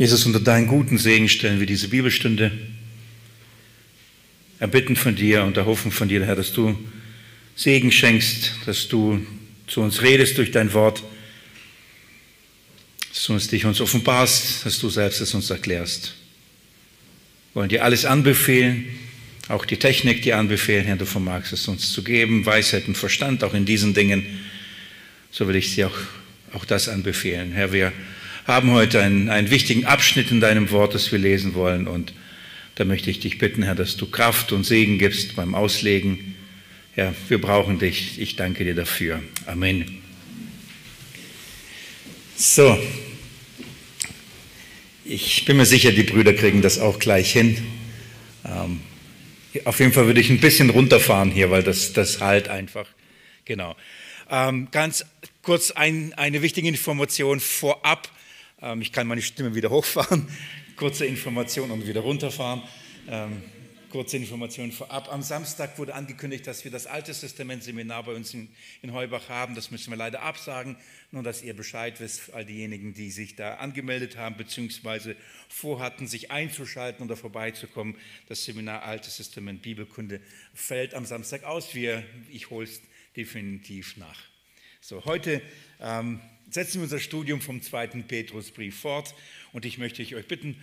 Jesus, unter deinen guten Segen stellen wir diese Bibelstunde. Erbitten von dir und erhoffen von dir, Herr, dass du Segen schenkst, dass du zu uns redest durch dein Wort, dass du uns dich uns offenbarst, dass du selbst es uns erklärst. Wir wollen dir alles anbefehlen, auch die Technik dir anbefehlen, Herr, du vermagst es uns zu geben, Weisheit und Verstand auch in diesen Dingen. So will ich dir auch, auch das anbefehlen. Herr, wir haben heute einen, einen wichtigen Abschnitt in deinem Wort, das wir lesen wollen. Und da möchte ich dich bitten, Herr, dass du Kraft und Segen gibst beim Auslegen. Ja, wir brauchen dich. Ich danke dir dafür. Amen. So, ich bin mir sicher, die Brüder kriegen das auch gleich hin. Ähm, auf jeden Fall würde ich ein bisschen runterfahren hier, weil das, das halt einfach. Genau. Ähm, ganz kurz ein, eine wichtige Information vorab. Ähm, ich kann meine Stimme wieder hochfahren. Kurze Information und wieder runterfahren. Ähm, kurze Information vorab. Am Samstag wurde angekündigt, dass wir das Alte Testament Seminar bei uns in, in Heubach haben. Das müssen wir leider absagen. Nur, dass ihr Bescheid wisst, all diejenigen, die sich da angemeldet haben, beziehungsweise vorhatten, sich einzuschalten oder vorbeizukommen. Das Seminar Altes Testament Bibelkunde fällt am Samstag aus. Wir, ich hole es definitiv nach. So, heute ähm, setzen wir unser Studium vom zweiten Petrusbrief fort und ich möchte euch bitten,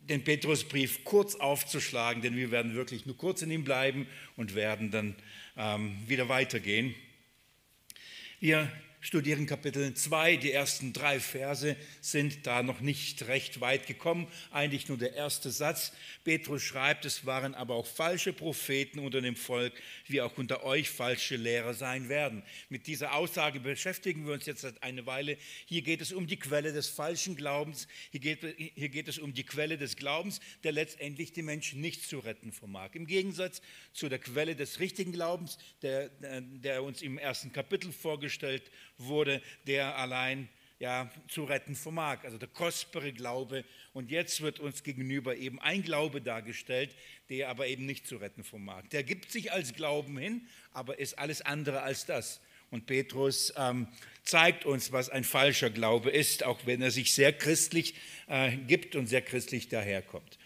den Petrusbrief kurz aufzuschlagen, denn wir werden wirklich nur kurz in ihm bleiben und werden dann ähm, wieder weitergehen. Wir studieren Kapitel 2. Die ersten drei Verse sind da noch nicht recht weit gekommen. Eigentlich nur der erste Satz. Petrus schreibt, es waren aber auch falsche Propheten unter dem Volk, wie auch unter euch falsche Lehrer sein werden. Mit dieser Aussage beschäftigen wir uns jetzt seit einer Weile. Hier geht es um die Quelle des falschen Glaubens. Hier geht, hier geht es um die Quelle des Glaubens, der letztendlich die Menschen nicht zu retten vermag. Im Gegensatz zu der Quelle des richtigen Glaubens, der, der uns im ersten Kapitel vorgestellt wurde, der allein ja, zu retten vermag, also der kostbare Glaube. Und jetzt wird uns gegenüber eben ein Glaube dargestellt, der aber eben nicht zu retten vermag. Der gibt sich als Glauben hin, aber ist alles andere als das. Und Petrus ähm, zeigt uns, was ein falscher Glaube ist, auch wenn er sich sehr christlich äh, gibt und sehr christlich daherkommt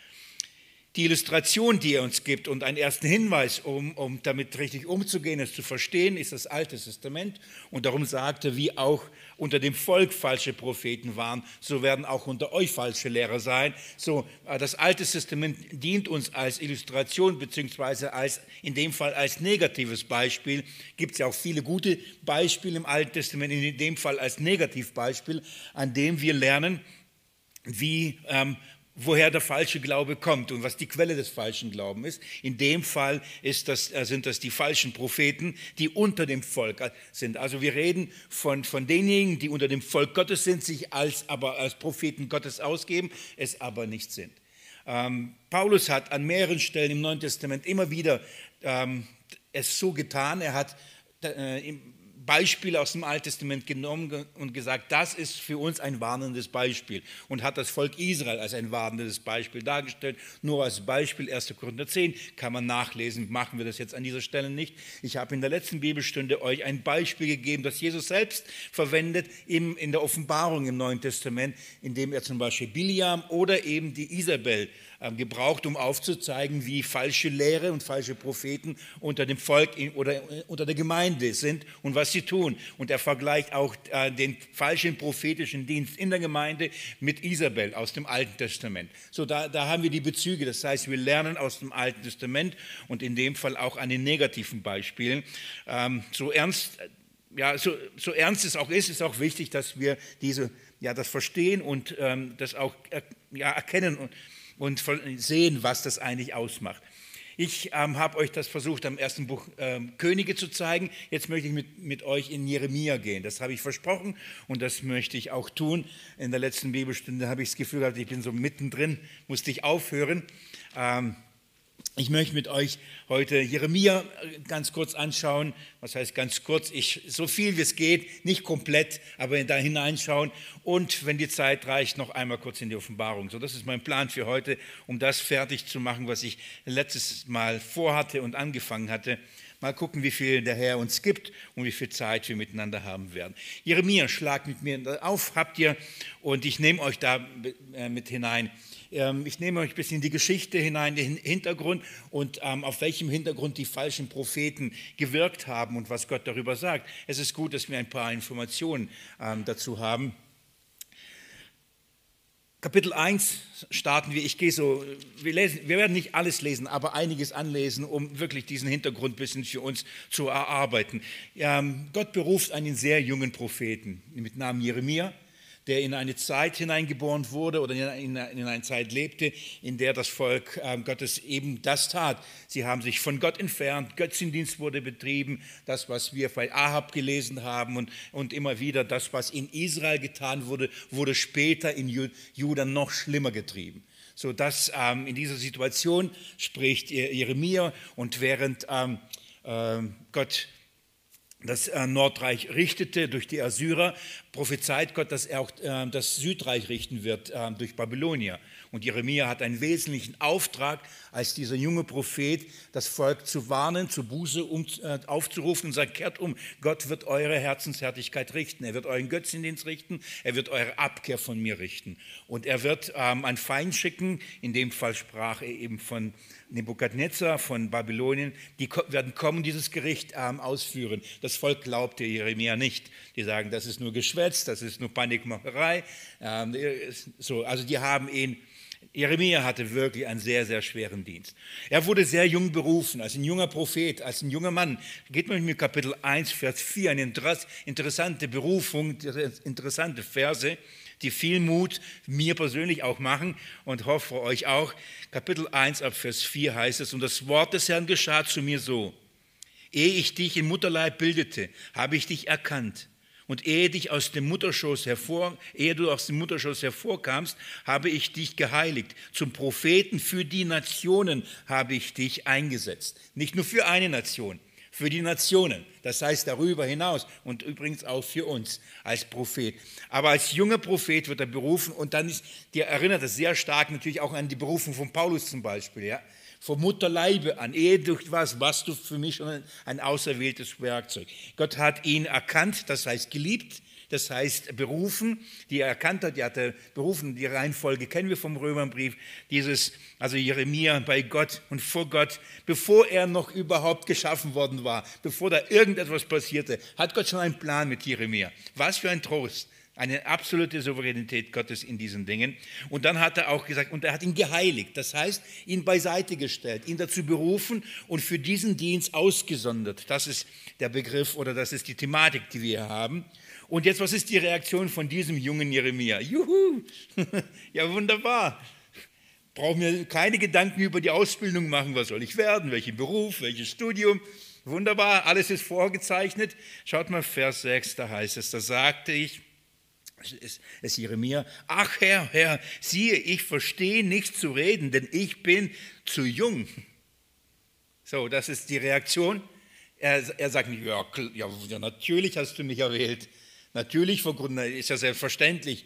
die Illustration, die er uns gibt und einen ersten Hinweis, um, um damit richtig umzugehen, es zu verstehen, ist das Alte Testament. Und darum sagt er, wie auch unter dem Volk falsche Propheten waren, so werden auch unter euch falsche Lehrer sein. So, äh, das Alte Testament dient uns als Illustration, beziehungsweise als, in dem Fall als negatives Beispiel. Gibt es ja auch viele gute Beispiele im Alten Testament, in dem Fall als Negativbeispiel, an dem wir lernen, wie ähm, woher der falsche Glaube kommt und was die Quelle des falschen Glaubens ist. In dem Fall das, äh, sind das die falschen Propheten, die unter dem Volk sind. Also wir reden von, von denjenigen, die unter dem Volk Gottes sind, sich als, aber als Propheten Gottes ausgeben, es aber nicht sind. Ähm, Paulus hat an mehreren Stellen im Neuen Testament immer wieder ähm, es so getan. Er hat äh, im, Beispiele aus dem Alten Testament genommen und gesagt, das ist für uns ein warnendes Beispiel und hat das Volk Israel als ein warnendes Beispiel dargestellt. Nur als Beispiel 1. Korinther 10 kann man nachlesen, machen wir das jetzt an dieser Stelle nicht. Ich habe in der letzten Bibelstunde euch ein Beispiel gegeben, das Jesus selbst verwendet in der Offenbarung im Neuen Testament, indem er zum Beispiel Biliam oder eben die Isabel ähm, gebraucht, um aufzuzeigen, wie falsche Lehre und falsche Propheten unter dem Volk oder äh, unter der Gemeinde sind und was sie tun. Und er vergleicht auch äh, den falschen prophetischen Dienst in der Gemeinde mit Isabel aus dem Alten Testament. So, da, da haben wir die Bezüge. Das heißt, wir lernen aus dem Alten Testament und in dem Fall auch an den negativen Beispielen. Ähm, so ernst ja, so, so, ernst es auch ist, ist auch wichtig, dass wir diese, ja, das verstehen und ähm, das auch er, ja, erkennen und, und sehen, was das eigentlich ausmacht. Ich ähm, habe euch das versucht, am ersten Buch ähm, Könige zu zeigen. Jetzt möchte ich mit, mit euch in Jeremia gehen. Das habe ich versprochen und das möchte ich auch tun. In der letzten Bibelstunde habe ich das Gefühl gehabt, ich bin so mittendrin, musste ich aufhören. Ähm, ich möchte mit euch heute Jeremia äh, ganz kurz anschauen. Was heißt ganz kurz? Ich, so viel wie es geht, nicht komplett, aber da hineinschauen. Und wenn die Zeit reicht, noch einmal kurz in die Offenbarung. So, das ist mein Plan für heute, um das fertig zu machen, was ich letztes Mal vorhatte und angefangen hatte. Mal gucken, wie viel der Herr uns gibt und wie viel Zeit wir miteinander haben werden. Jeremia, schlag mit mir auf, habt ihr, und ich nehme euch da äh, mit hinein. Ähm, ich nehme euch ein bisschen in die Geschichte hinein, den Hintergrund und ähm, auf welchem Hintergrund die falschen Propheten gewirkt haben und was Gott darüber sagt. Es ist gut, dass wir ein paar Informationen ähm, dazu haben. Kapitel 1 starten wir. Ich gehe so, wir, lesen, wir werden nicht alles lesen, aber einiges anlesen, um wirklich diesen Hintergrund ein bisschen für uns zu erarbeiten. Gott beruft einen sehr jungen Propheten mit Namen Jeremia der in eine Zeit hineingeboren wurde oder in eine Zeit lebte, in der das Volk ähm, Gottes eben das tat. Sie haben sich von Gott entfernt, Götzendienst wurde betrieben, das, was wir bei Ahab gelesen haben und, und immer wieder das, was in Israel getan wurde, wurde später in Juda noch schlimmer getrieben. So dass ähm, in dieser Situation spricht Jeremia und während ähm, äh, Gott das äh, Nordreich richtete durch die Assyrer, prophezeit Gott, dass er auch äh, das Südreich richten wird äh, durch Babylonier. Und Jeremia hat einen wesentlichen Auftrag, als dieser junge Prophet das Volk zu warnen, zu Buße um, aufzurufen und sagt, kehrt um, Gott wird eure Herzenshärtigkeit richten, er wird euren Götzendienst richten, er wird eure Abkehr von mir richten. Und er wird ähm, einen Feind schicken, in dem Fall sprach er eben von Nebukadnezar von Babylonien, die werden kommen, dieses Gericht ähm, ausführen. Das Volk glaubte Jeremia nicht. Die sagen, das ist nur Geschwätz, das ist nur Panikmacherei. Ähm, so, also die haben ihn Jeremia hatte wirklich einen sehr, sehr schweren Dienst. Er wurde sehr jung berufen, als ein junger Prophet, als ein junger Mann. Geht man mit Kapitel 1, Vers 4, eine interessante Berufung, interessante Verse die viel Mut mir persönlich auch machen und hoffe euch auch. Kapitel 1 ab Vers 4 heißt es, und das Wort des Herrn geschah zu mir so, ehe ich dich im Mutterleib bildete, habe ich dich erkannt. Und ehe, dich aus dem Mutterschoß hervor, ehe du aus dem Mutterschoß hervorkamst, habe ich dich geheiligt. Zum Propheten für die Nationen habe ich dich eingesetzt. Nicht nur für eine Nation, für die Nationen, das heißt darüber hinaus und übrigens auch für uns als Prophet. Aber als junger Prophet wird er berufen und dann ist, dir erinnert es sehr stark natürlich auch an die Berufung von Paulus zum Beispiel, ja. Vom Mutterleibe an, ehe du was, warst du für mich schon ein auserwähltes Werkzeug. Gott hat ihn erkannt, das heißt geliebt, das heißt berufen, die er erkannt hat, die hat er berufen, die Reihenfolge kennen wir vom Römerbrief, dieses, also Jeremia bei Gott und vor Gott, bevor er noch überhaupt geschaffen worden war, bevor da irgendetwas passierte, hat Gott schon einen Plan mit Jeremia. Was für ein Trost eine absolute Souveränität Gottes in diesen Dingen. Und dann hat er auch gesagt, und er hat ihn geheiligt, das heißt, ihn beiseite gestellt, ihn dazu berufen und für diesen Dienst ausgesondert. Das ist der Begriff oder das ist die Thematik, die wir haben. Und jetzt, was ist die Reaktion von diesem jungen Jeremia? Juhu, ja wunderbar. Brauchen mir keine Gedanken über die Ausbildung machen, was soll ich werden, welchen Beruf, welches Studium. Wunderbar, alles ist vorgezeichnet. Schaut mal, Vers 6, da heißt es, da sagte ich, es ist Jeremia, ach Herr, Herr, siehe, ich verstehe nicht zu reden, denn ich bin zu jung. So, das ist die Reaktion. Er, er sagt nicht, ja, ja, natürlich hast du mich erwählt. Natürlich ist ja selbstverständlich.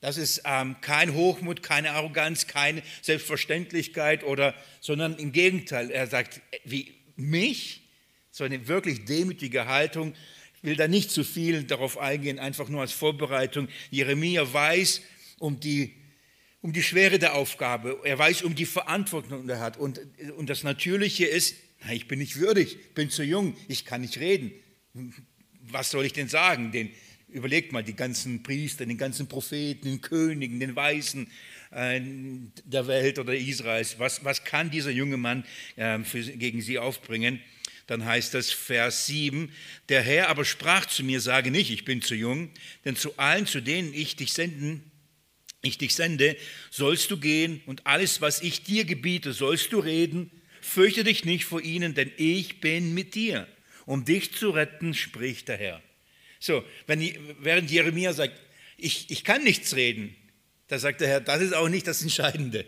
Das ist ähm, kein Hochmut, keine Arroganz, keine Selbstverständlichkeit, oder, sondern im Gegenteil. Er sagt, wie mich, so eine wirklich demütige Haltung. Will da nicht zu viel darauf eingehen, einfach nur als Vorbereitung. Jeremia weiß um die, um die Schwere der Aufgabe, er weiß um die Verantwortung, die er hat. Und, und das Natürliche ist, ich bin nicht würdig, bin zu jung, ich kann nicht reden. Was soll ich denn sagen? Den, Überlegt mal die ganzen Priester, den ganzen Propheten, den Königen, den Weisen äh, der Welt oder Israels. Was, was kann dieser junge Mann äh, für, gegen sie aufbringen? Dann heißt das Vers 7, der Herr aber sprach zu mir, sage nicht, ich bin zu jung, denn zu allen, zu denen ich dich senden, ich dich sende, sollst du gehen und alles, was ich dir gebiete, sollst du reden. Fürchte dich nicht vor ihnen, denn ich bin mit dir. Um dich zu retten, spricht der Herr. So, wenn, während Jeremia sagt, ich, ich kann nichts reden, da sagt der Herr, das ist auch nicht das Entscheidende.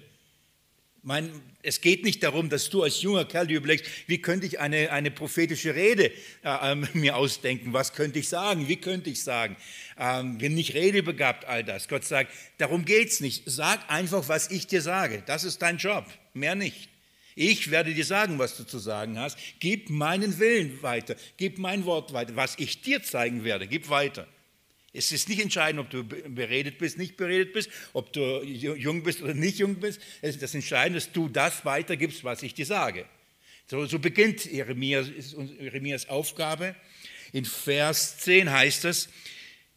Mein, es geht nicht darum, dass du als junger Kerl dir überlegst, wie könnte ich eine, eine prophetische Rede äh, äh, mir ausdenken, was könnte ich sagen, wie könnte ich sagen. Ähm, bin nicht redebegabt, all das. Gott sagt, darum geht es nicht. Sag einfach, was ich dir sage. Das ist dein Job, mehr nicht. Ich werde dir sagen, was du zu sagen hast. Gib meinen Willen weiter. Gib mein Wort weiter. Was ich dir zeigen werde, gib weiter. Es ist nicht entscheidend, ob du beredet bist, nicht beredet bist, ob du jung bist oder nicht jung bist. Es ist das Entscheidende, dass du das weitergibst, was ich dir sage. So, so beginnt Jeremias, Aufgabe. In Vers 10 heißt es,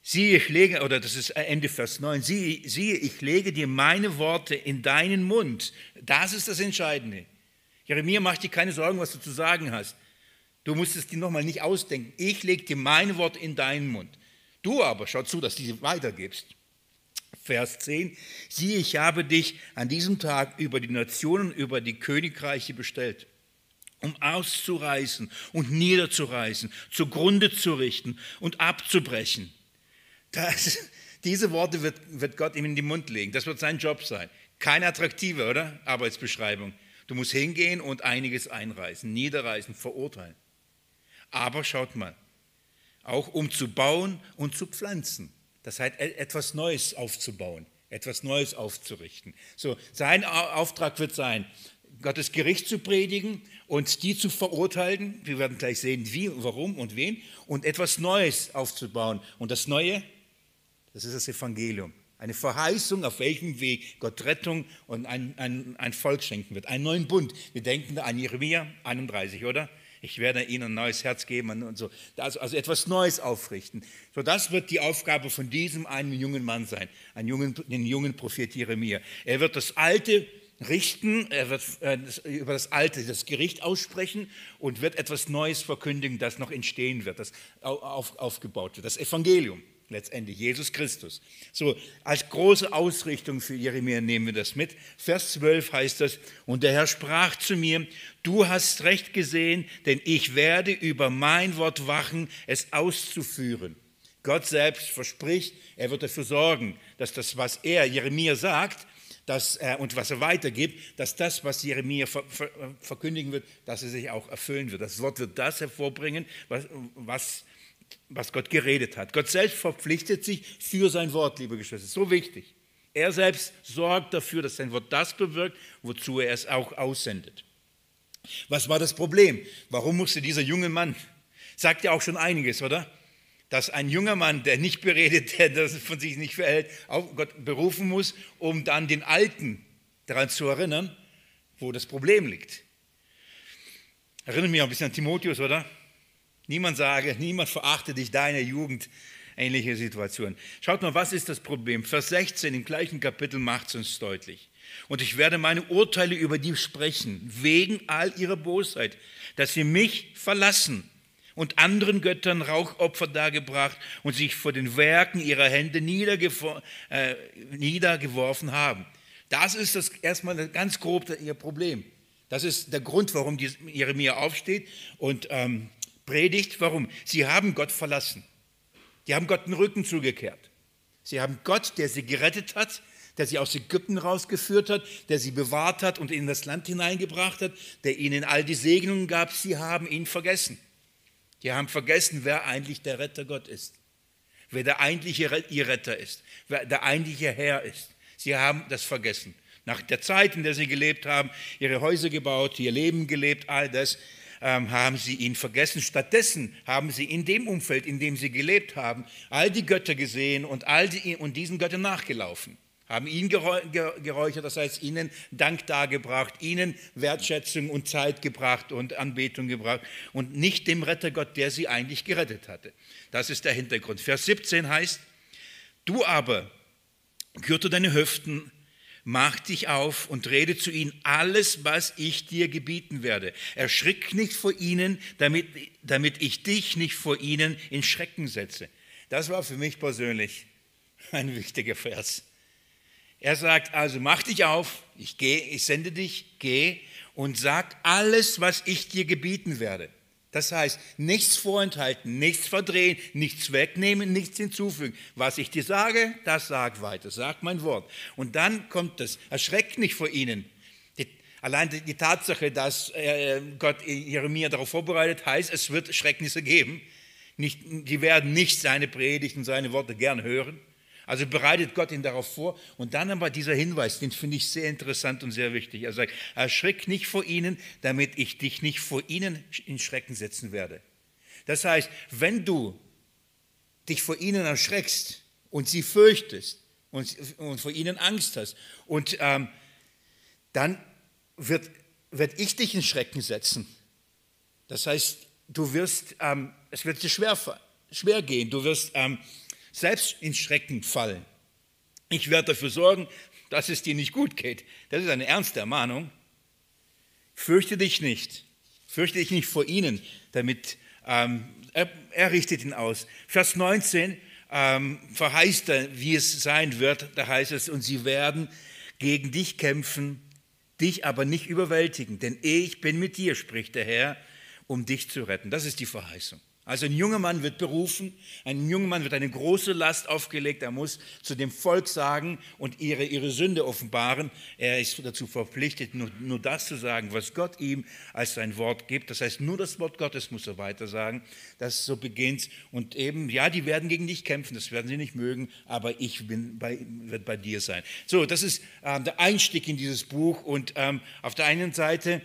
siehe, ich lege, oder das ist Ende Vers 9, siehe, siehe, ich lege dir meine Worte in deinen Mund. Das ist das Entscheidende. Jeremia, mach dir keine Sorgen, was du zu sagen hast. Du musst es dir nochmal nicht ausdenken. Ich lege dir meine Worte in deinen Mund. Du aber, schau zu, dass du sie weitergibst. Vers 10, siehe, ich habe dich an diesem Tag über die Nationen, über die Königreiche bestellt, um auszureißen und niederzureißen, zugrunde zu richten und abzubrechen. Das, diese Worte wird, wird Gott ihm in den Mund legen. Das wird sein Job sein. Keine attraktive, oder? Arbeitsbeschreibung. Du musst hingehen und einiges einreißen, niederreißen, verurteilen. Aber schaut mal, auch um zu bauen und zu pflanzen. Das heißt, e-, etwas Neues aufzubauen, etwas Neues aufzurichten. So, sein Auftrag wird sein, Gottes Gericht zu predigen und die zu verurteilen. Wir werden gleich sehen, wie, warum und wen. Und etwas Neues aufzubauen. Und das Neue, das ist das Evangelium. Eine Verheißung, auf welchem Weg Gott Rettung und ein, ein, ein Volk schenken wird. Einen neuen Bund. Wir denken an Jeremia 31, oder? Ich werde ihnen ein neues Herz geben und so. Also, also etwas Neues aufrichten. So, das wird die Aufgabe von diesem einen jungen Mann sein, einen jungen, den jungen Prophet Jeremia. Er wird das Alte richten, er wird äh, über das Alte das Gericht aussprechen und wird etwas Neues verkündigen, das noch entstehen wird, das auf, aufgebaut wird, das Evangelium letztendlich, Jesus Christus. So, als große Ausrichtung für Jeremia nehmen wir das mit. Vers 12 heißt das, und der Herr sprach zu mir, du hast recht gesehen, denn ich werde über mein Wort wachen, es auszuführen. Gott selbst verspricht, er wird dafür sorgen, dass das, was er, Jeremia sagt, dass, äh, und was er weitergibt, dass das, was Jeremia ver, ver, verkündigen wird, dass er sich auch erfüllen wird. Das Wort wird das hervorbringen, was, was was Gott geredet hat. Gott selbst verpflichtet sich für sein Wort, liebe Geschwister. So wichtig. Er selbst sorgt dafür, dass sein Wort das bewirkt, wozu er es auch aussendet. Was war das Problem? Warum musste dieser junge Mann, sagt ja auch schon einiges, oder? Dass ein junger Mann, der nicht beredet, der das von sich nicht verhält, auf Gott berufen muss, um dann den Alten daran zu erinnern, wo das Problem liegt. Erinnert mich ein bisschen an Timotheus, oder? Niemand sage, niemand verachte dich, deine Jugend, ähnliche Situation. Schaut mal, was ist das Problem? Vers 16 im gleichen Kapitel macht es uns deutlich. Und ich werde meine Urteile über die sprechen, wegen all ihrer Bosheit, dass sie mich verlassen und anderen Göttern Rauchopfer dargebracht und sich vor den Werken ihrer Hände äh, niedergeworfen haben. Das ist das erstmal ganz grob ihr Problem. Das ist der Grund, warum Jeremia aufsteht und ähm, predigt. Warum? Sie haben Gott verlassen. Die haben Gott den Rücken zugekehrt. Sie haben Gott, der sie gerettet hat, der sie aus Ägypten rausgeführt hat, der sie bewahrt hat und in das Land hineingebracht hat, der ihnen all die Segnungen gab, sie haben ihn vergessen. Die haben vergessen, wer eigentlich der Retter Gott ist, wer der eigentliche ihr Retter ist, wer der eigentliche Herr ist. Sie haben das vergessen. Nach der Zeit, in der sie gelebt haben, ihre Häuser gebaut, ihr Leben gelebt, all das, ähm, haben sie ihn vergessen. Stattdessen haben sie in dem Umfeld, in dem sie gelebt haben, all die Götter gesehen und, all die, und diesen Göttern nachgelaufen. Haben ihn geräuchert, das heißt ihnen Dank dargebracht, ihnen Wertschätzung und Zeit gebracht und Anbetung gebracht und nicht dem Rettergott, der sie eigentlich gerettet hatte. Das ist der Hintergrund. Vers 17 heißt, du aber gürte deine Hüften Mach dich auf und rede zu ihnen alles, was ich dir gebieten werde. Erschrick nicht vor ihnen, damit, damit ich dich nicht vor ihnen in Schrecken setze. Das war für mich persönlich ein wichtiger Vers. Er sagt also, mach dich auf, ich gehe, ich sende dich, geh und sag alles, was ich dir gebieten werde. Das heißt, nichts vorenthalten, nichts verdrehen, nichts wegnehmen, nichts hinzufügen. Was ich dir sage, das sag weiter, sag mein Wort. Und dann kommt es, erschreckt nicht vor ihnen. Die, allein die, die, Tatsache, dass äh, Gott Jeremia darauf vorbereitet, heißt, es wird Schrecknisse geben. Nicht, die werden nicht seine Predigten, seine Worte gern hören. Also bereitet Gott ihn darauf vor. Und dann aber dieser Hinweis, den finde ich sehr interessant und sehr wichtig. Er sagt, erschrick nicht vor ihnen, damit ich dich nicht vor ihnen in Schrecken setzen werde. Das heißt, wenn du dich vor ihnen erschreckst und sie fürchtest und, und vor ihnen Angst hast, und ähm, dann wird, wird ich dich in Schrecken setzen. Das heißt, du wirst, ähm, es wird dir schwer, schwer gehen, du wirst ähm, selbst in Schrecken fallen. Ich werde dafür sorgen, dass es dir nicht gut geht. Das ist eine ernste Ermahnung. Fürchte dich nicht. Fürchte dich nicht vor ihnen, damit ähm, er, er, richtet ihn aus. Vers 19 ähm, verheißt er, wie es sein wird. Da heißt es, und sie werden gegen dich kämpfen, dich aber nicht überwältigen. Denn ich bin mit dir, spricht der Herr, um dich zu retten. Das ist die Verheißung. Also ein junger Mann wird berufen, ein junger Mann wird eine große Last aufgelegt, er muss zu dem Volk sagen und ihre, ihre Sünde offenbaren. Er ist dazu verpflichtet, nur, nur das zu sagen, was Gott ihm als sein Wort gibt. Das heißt, nur das Wort Gottes muss er weiter sagen. Das so beginnt. Und eben, ja, die werden gegen dich kämpfen, das werden sie nicht mögen, aber ich bin bei, wird bei dir sein. So, das ist äh, der Einstieg in dieses Buch. Und ähm, auf der einen Seite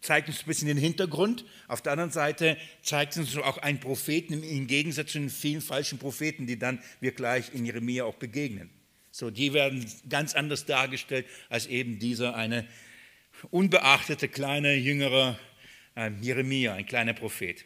zeigt uns ein bisschen den Hintergrund. Auf der anderen Seite zeigt uns auch einen Propheten im Gegensatz zu den vielen falschen Propheten, die dann wir gleich in Jeremia auch begegnen. So, die werden ganz anders dargestellt als eben dieser eine unbeachtete kleine jüngere äh, Jeremia, ein kleiner Prophet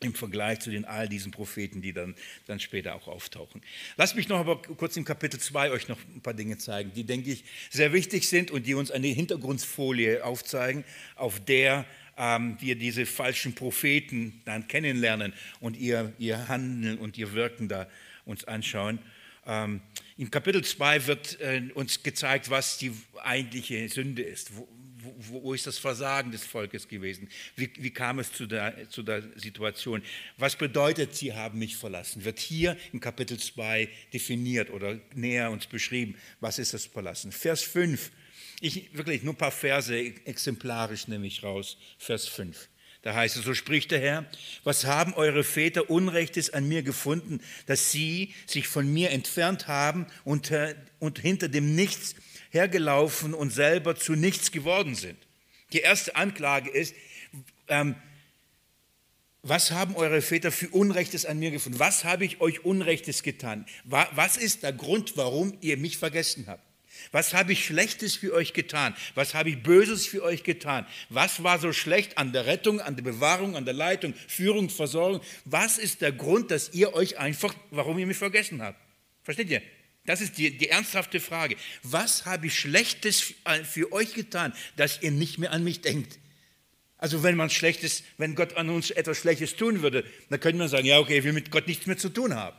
im Vergleich zu den all diesen Propheten, die dann, dann später auch auftauchen. Lasst mich noch aber kurz im Kapitel 2 euch noch ein paar Dinge zeigen, die, denke ich, sehr wichtig sind und die uns eine Hintergrundfolie aufzeigen, auf der ähm, wir diese falschen Propheten dann kennenlernen und ihr, ihr Handeln und ihr Wirken da uns anschauen. Ähm, Im Kapitel 2 wird äh, uns gezeigt, was die eigentliche Sünde ist, wo, wo, wo, ist das Versagen des Volkes gewesen? Wie, wie kam es zu der, zu der, Situation? Was bedeutet, sie haben mich verlassen? Wird hier im Kapitel 2 definiert oder näher uns beschrieben, was ist das Verlassen? Vers 5, ich wirklich nur ein paar Verse exemplarisch nehme ich raus. Vers 5. Da heißt es, so spricht der Herr, was haben eure Väter Unrechtes an mir gefunden, dass sie sich von mir entfernt haben und, und hinter dem Nichts hergelaufen und selber zu nichts geworden sind. Die erste Anklage ist, ähm, was haben eure Väter für Unrechtes an mir gefunden? Was habe ich euch Unrechtes getan? Was ist der Grund, warum ihr mich vergessen habt? Was habe ich Schlechtes für euch getan? Was habe ich Böses für euch getan? Was war so schlecht an der Rettung, an der Bewahrung, an der Leitung, Führung, Versorgung? Was ist der Grund, dass ihr euch einfach, warum ihr mich vergessen habt? Versteht ihr? Das ist die, die ernsthafte Frage. Was habe ich Schlechtes für euch getan, dass ihr nicht mehr an mich denkt? Also wenn man Schlechtes, wenn Gott an uns etwas Schlechtes tun würde, dann könnte man sagen, ja okay, will mit Gott nichts mehr zu tun haben.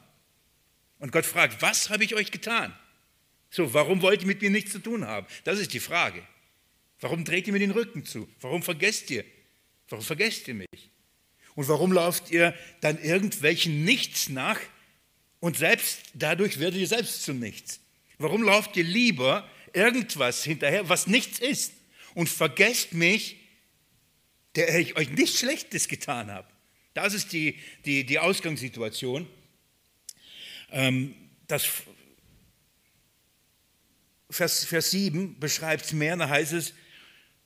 Und Gott fragt, was habe ich euch getan? So, warum wollt ihr mit mir nichts zu tun haben? Das ist die Frage. Warum dreht ihr mir den Rücken zu? Warum vergesst ihr? Warum vergesst ihr mich? Und warum lauft ihr dann irgendwelchen Nichts nach, und selbst dadurch werdet ihr selbst zu nichts. Warum lauft ihr lieber irgendwas hinterher, was nichts ist und vergesst mich, der ich euch nichts Schlechtes getan habe? Das ist die, die, die Ausgangssituation. Ähm, das Vers, Vers 7 beschreibt es mehr, da heißt es,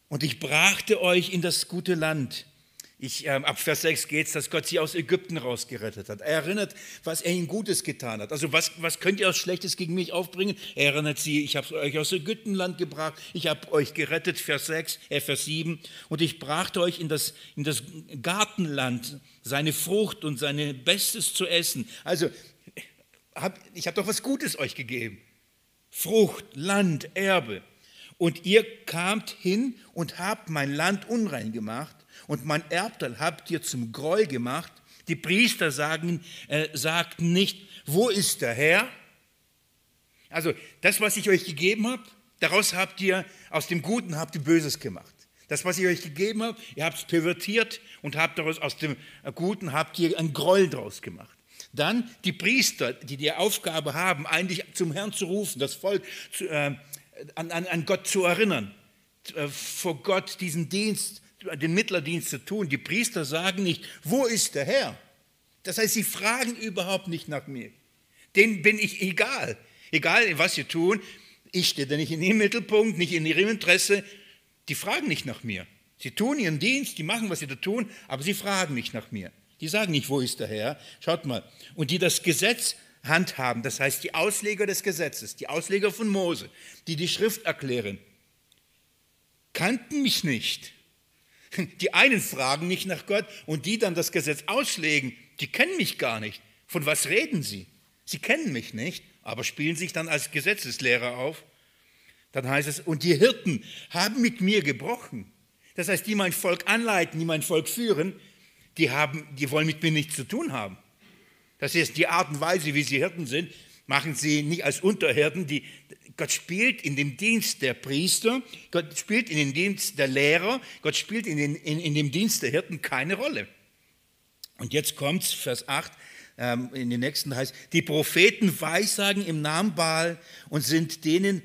und ich brachte euch in das gute Land ich, ähm, ab Vers 6 geht es, dass Gott sie aus Ägypten rausgerettet hat. Er erinnert, was er ihnen Gutes getan hat. Also was, was könnt ihr aus Schlechtes gegen mich aufbringen? Er erinnert sie, ich habe euch aus Ägyptenland gebracht, ich habe euch gerettet, Vers 6, äh, Vers 7. Und ich brachte euch in das, in das Gartenland, seine Frucht und seine Bestes zu essen. Also hab, ich habe doch was Gutes euch gegeben. Frucht, Land, Erbe. Und ihr kamt hin und habt mein Land unrein gemacht und mein Erbteil habt ihr zum Groll gemacht. Die Priester sagen, äh, sagten nicht, wo ist der Herr? Also das, was ich euch gegeben habe, daraus habt ihr, aus dem Guten habt ihr Böses gemacht. Das, was ich euch gegeben habe, ihr habt es pervertiert und habt daraus, aus dem Guten habt ihr ein Groll draus gemacht. Dann die Priester, die die Aufgabe haben, eigentlich zum Herrn zu rufen, das Volk zu, äh, an, an, an Gott zu erinnern, äh, vor Gott diesen Dienst den Mittlerdienst zu tun. Die Priester sagen nicht, wo ist der Herr? Das heißt, sie fragen überhaupt nicht nach mir. Denen bin ich egal. Egal, was sie tun, ich stehe da nicht in ihrem Mittelpunkt, nicht in ihrem Interesse. Die fragen nicht nach mir. Sie tun ihren Dienst, die machen, was sie da tun, aber sie fragen nicht nach mir. Die sagen nicht, wo ist der Herr? Schaut mal. Und die das Gesetz handhaben, das heißt die Ausleger des Gesetzes, die Ausleger von Mose, die die Schrift erklären, kannten mich nicht. Die einen fragen nicht nach Gott und die dann das Gesetz auslegen, die kennen mich gar nicht. Von was reden sie? Sie kennen mich nicht, aber spielen sich dann als Gesetzeslehrer auf. Dann heißt es, und die Hirten haben mit mir gebrochen. Das heißt, die mein Volk anleiten, die mein Volk führen, die, haben, die wollen mit mir nichts zu tun haben. Das ist die Art und Weise, wie sie Hirten sind, machen sie nicht als Unterhirten. Die, Gott spielt in dem Dienst der Priester, Gott spielt in dem Dienst der Lehrer, Gott spielt in, den, in, in dem Dienst der Hirten keine Rolle. Und jetzt kommt Vers 8, ähm, in den nächsten heißt, die Propheten weissagen im Namen Baal und sind denen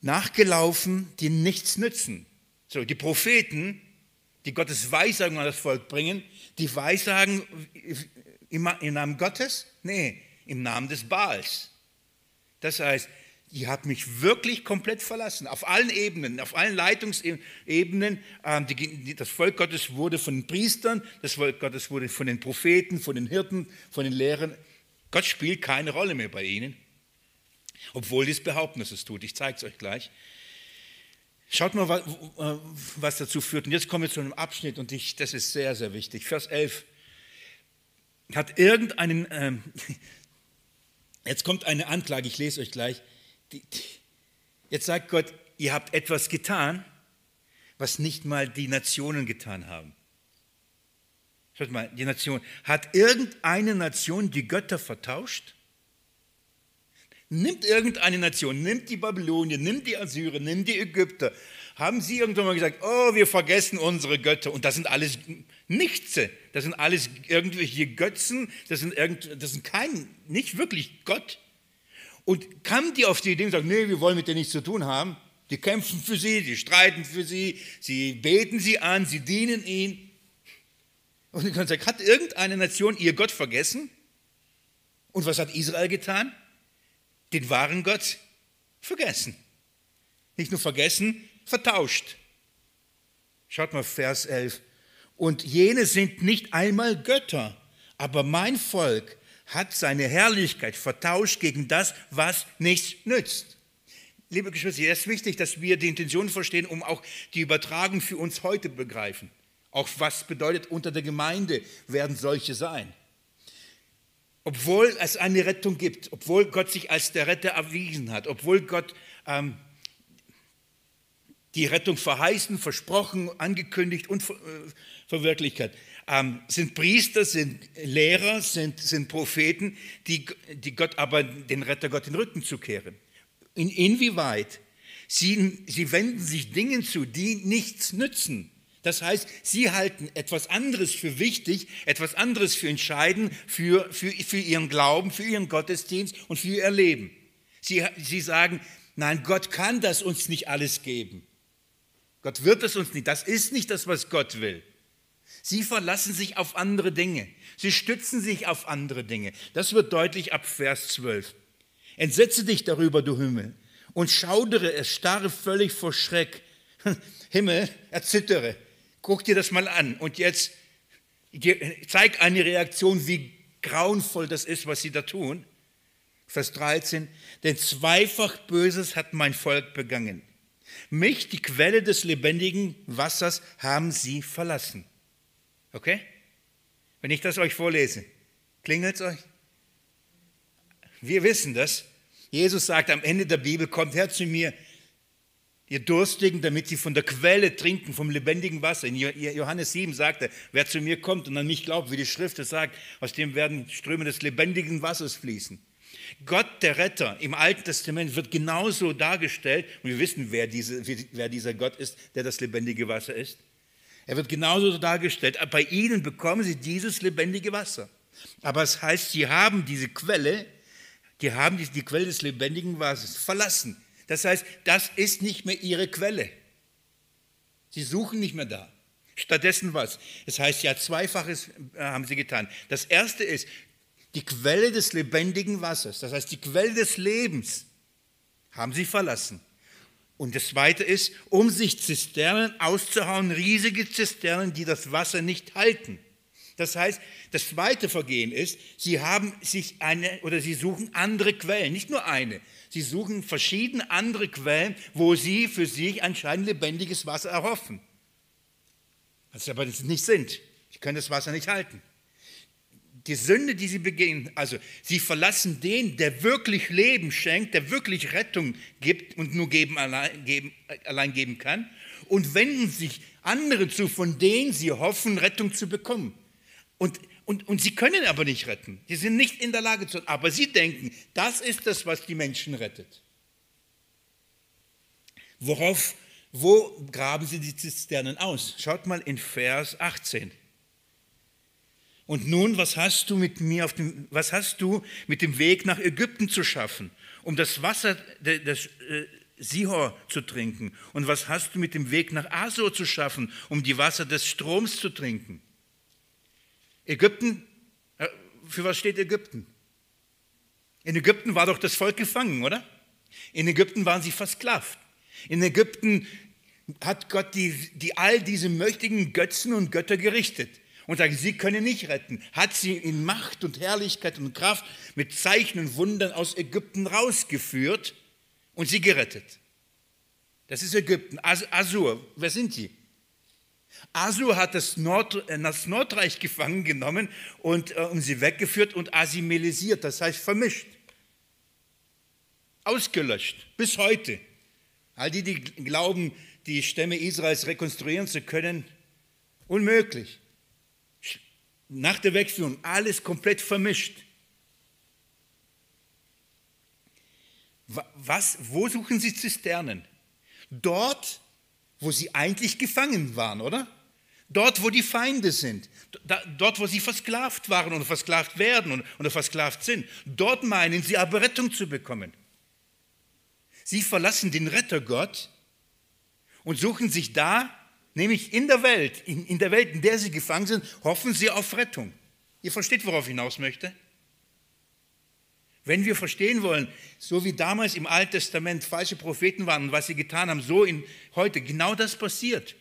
nachgelaufen, die nichts nützen. So, die Propheten, die Gottes Weissagen an das Volk bringen, die Weissagen im, Namen Gottes? Nee, im Namen des Baals. Das heißt, ihr habt mich wirklich komplett verlassen, auf allen Ebenen, auf allen Leitungsebenen. Ähm, das Volk Gottes wurde von den Priestern, das Volk Gottes wurde von den Propheten, von den Hirten, von den Lehrern. Gott spielt keine Rolle mehr bei ihnen, obwohl die es behaupten, dass es tut. Ich zeige es euch gleich. Schaut mal, was dazu führt. Und jetzt kommen wir zu einem Abschnitt, und ich, das ist sehr, sehr wichtig. Vers 11. Hat irgendeinen, ähm, jetzt kommt eine Anklage, ich lese euch gleich. Jetzt sagt Gott, ihr habt etwas getan, was nicht mal die Nationen getan haben. Schaut mal, die Nation. Hat irgendeine Nation die Götter vertauscht? Nimmt irgendeine Nation, nimmt die Babylonier, nimmt die Assyrer, nimmt die Ägypter. Haben sie irgendwann mal gesagt, oh, wir vergessen unsere Götter. Und das sind alles Nichtse. Das sind alles irgendwelche Götzen. Das sind, irgend, das sind kein, nicht wirklich Gott. Und kamen die auf die Idee und sagen, nee, wir wollen mit denen nichts zu tun haben. Die kämpfen für sie, die streiten für sie, sie beten sie an, sie dienen ihnen. Und kann sagen, hat irgendeine Nation ihr Gott vergessen? Und was hat Israel getan? Den wahren Gott vergessen. Nicht nur vergessen, vertauscht. Schaut mal Vers 11. Und jene sind nicht einmal Götter, aber mein Volk hat seine Herrlichkeit vertauscht gegen das, was nichts nützt. Liebe Geschwister, es ist wichtig, dass wir die Intention verstehen, um auch die Übertragung für uns heute begreifen. Auch was bedeutet, unter der Gemeinde werden solche sein. Obwohl es eine Rettung gibt, obwohl Gott sich als der Retter erwiesen hat, obwohl Gott ähm, die Rettung verheißen, versprochen, angekündigt und äh, verwirklicht hat, ähm, sind Priester, sind Lehrer, sind, sind Propheten, die, die Gott aber den Retter Gott den Rücken zukehren. In, inwieweit? Sie, sie wenden sich Dingen zu, die nichts nützen. Das heißt, sie halten etwas anderes für wichtig, etwas anderes für entscheidend für, für, für ihren Glauben, für ihren Gottesdienst und für ihr Leben. Sie, sie sagen, nein, Gott kann das uns nicht alles geben. Gott wird es uns nicht. Das ist nicht das, was Gott will. Sie verlassen sich auf andere Dinge. Sie stützen sich auf andere Dinge. Das wird deutlich ab Vers 12. Entsetze dich darüber, du Himmel, und schaudere es, starre völlig vor Schreck. Himmel, erzittere. Guck dir das mal an. Und jetzt zeig eine Reaktion, wie grauenvoll das ist, was sie da tun. Vers 13. Denn zweifach Böses hat mein Volk begangen. Mich, die Quelle des lebendigen Wassers, haben sie verlassen. Okay? Wenn ich das euch vorlese, klingelt es euch? Wir wissen das. Jesus sagt am Ende der Bibel, kommt her zu mir, ihr Durstigen, damit sie von der Quelle trinken, vom lebendigen Wasser. In Johannes 7 sagt er, wer zu mir kommt und an mich glaubt, wie die Schrift es sagt, aus dem werden Ströme des lebendigen Wassers fließen. Gott, der Retter, im Alten Testament wird genauso dargestellt, und wir wissen, wer, diese, wer dieser Gott ist, der das lebendige Wasser ist. Er wird genauso dargestellt. Bei ihnen bekommen sie dieses lebendige Wasser. Aber es heißt, sie haben diese Quelle, die haben die, die Quelle des lebendigen Wassers verlassen. Das heißt, das ist nicht mehr ihre Quelle. Sie suchen nicht mehr da. Stattdessen was? Es heißt ja, zweifaches äh, haben sie getan. Das erste ist, die Quelle des lebendigen Wassers, das heißt die Quelle des Lebens, haben sie verlassen. Und das Zweite ist, um sich Zisternen auszuhauen, riesige Zisternen, die das Wasser nicht halten. Das heißt, das zweite Vergehen ist, sie haben sich eine oder sie suchen andere Quellen, nicht nur eine. Sie suchen verschiedene andere Quellen, wo sie für sich anscheinend lebendiges Wasser erhoffen. Was aber das nicht sind. Sie können das Wasser nicht halten die Sünde, die sie begehen, also sie verlassen den, der wirklich Leben schenkt, der wirklich Rettung gibt und nur geben allein, geben, allein geben kann, und wenden sich andere zu, von denen sie hoffen, Rettung zu bekommen. Und, und, und sie können aber nicht retten. Sie sind nicht in der Lage zu, aber sie denken, das ist das, was die Menschen rettet. Worauf, wo graben sie die Zisternen aus? Schaut mal in Vers 18. Und nun, was hast du mit mir auf dem, was hast du mit dem Weg nach Ägypten zu schaffen, um das Wasser des äh, Sihor zu trinken? Und was hast du mit dem Weg nach Asur zu schaffen, um die Wasser des Stroms zu trinken? Ägypten, äh, für was steht Ägypten? In Ägypten war doch das Volk gefangen, oder? In Ägypten waren sie versklavt. In Ägypten hat Gott die, die all diese mächtigen Götzen und Götter gerichtet und sagen, sie können nicht retten, hat sie in Macht und Herrlichkeit und Kraft mit Zeichen und Wundern aus Ägypten rausgeführt und sie gerettet. Das ist Ägypten. Asur, wer sind die? Asur hat das, Nord, äh, das Nordreich gefangen genommen und, äh, und sie weggeführt und assimilisiert, das heißt vermischt. Ausgelöscht, bis heute. All die, die glauben, die Stämme Israels rekonstruieren zu können, unmöglich nach der Wegführung alles komplett vermischt. Was, wo suchen sie Zisternen? Dort, wo sie eigentlich gefangen waren, oder? Dort, wo die Feinde sind, dort, wo sie versklavt waren oder versklavt werden oder versklavt sind, dort meinen sie aber Rettung zu bekommen. Sie verlassen den Rettergott und suchen sich da Nämlich in der Welt, in, in der Welt, in der sie gefangen sind, hoffen sie auf Rettung. Ihr versteht, worauf ich hinaus möchte? Wenn wir verstehen wollen, so wie damals im Alten Testament falsche Propheten waren und was sie getan haben, so in heute genau das passiert.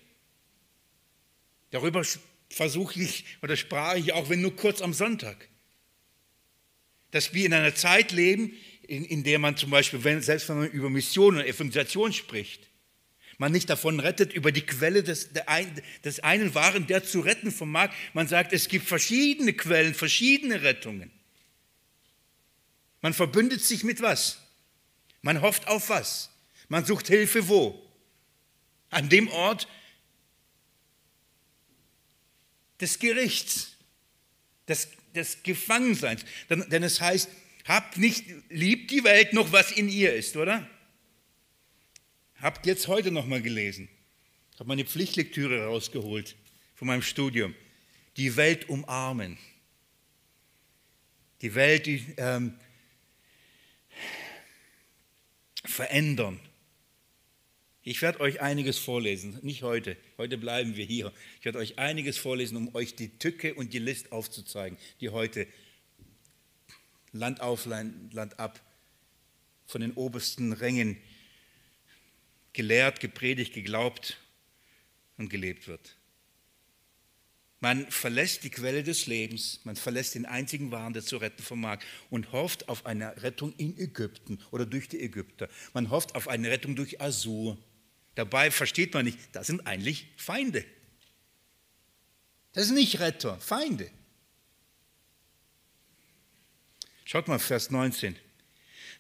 Darüber versuche ich oder sprach ich auch, wenn nur kurz am Sonntag. Dass wir in einer Zeit leben, in, in der man zum Beispiel, wenn, selbst wenn man über Mission und Evangelisation spricht, man nicht davon rettet, über die Quelle des, des einen Waren, der zu retten vermag. Man sagt, es gibt verschiedene Quellen, verschiedene Rettungen. Man verbündet sich mit was? Man hofft auf was? Man sucht Hilfe wo? An dem Ort des Gerichts, des, des Gefangenseins. Denn, denn es heißt, habt nicht, liebt die Welt noch, was in ihr ist, oder? Habt jetzt heute noch mal gelesen. Ich habe meine Pflichtlektüre rausgeholt von meinem Studium. Die Welt umarmen. Die Welt ähm, verändern. Ich werde euch einiges vorlesen, nicht heute, heute bleiben wir hier. Ich werde euch einiges vorlesen, um euch die Tücke und die List aufzuzeigen, die heute Land auf, Land ab von den obersten Rängen gelehrt, gepredigt, geglaubt und gelebt wird. Man verlässt die Quelle des Lebens, man verlässt den einzigen Waren, der zu retten vermag und hofft auf eine Rettung in Ägypten oder durch die Ägypter. Man hofft auf eine Rettung durch Asur. Dabei versteht man nicht, das sind eigentlich Feinde. Das sind nicht Retter, Feinde. Schaut mal, Vers 19.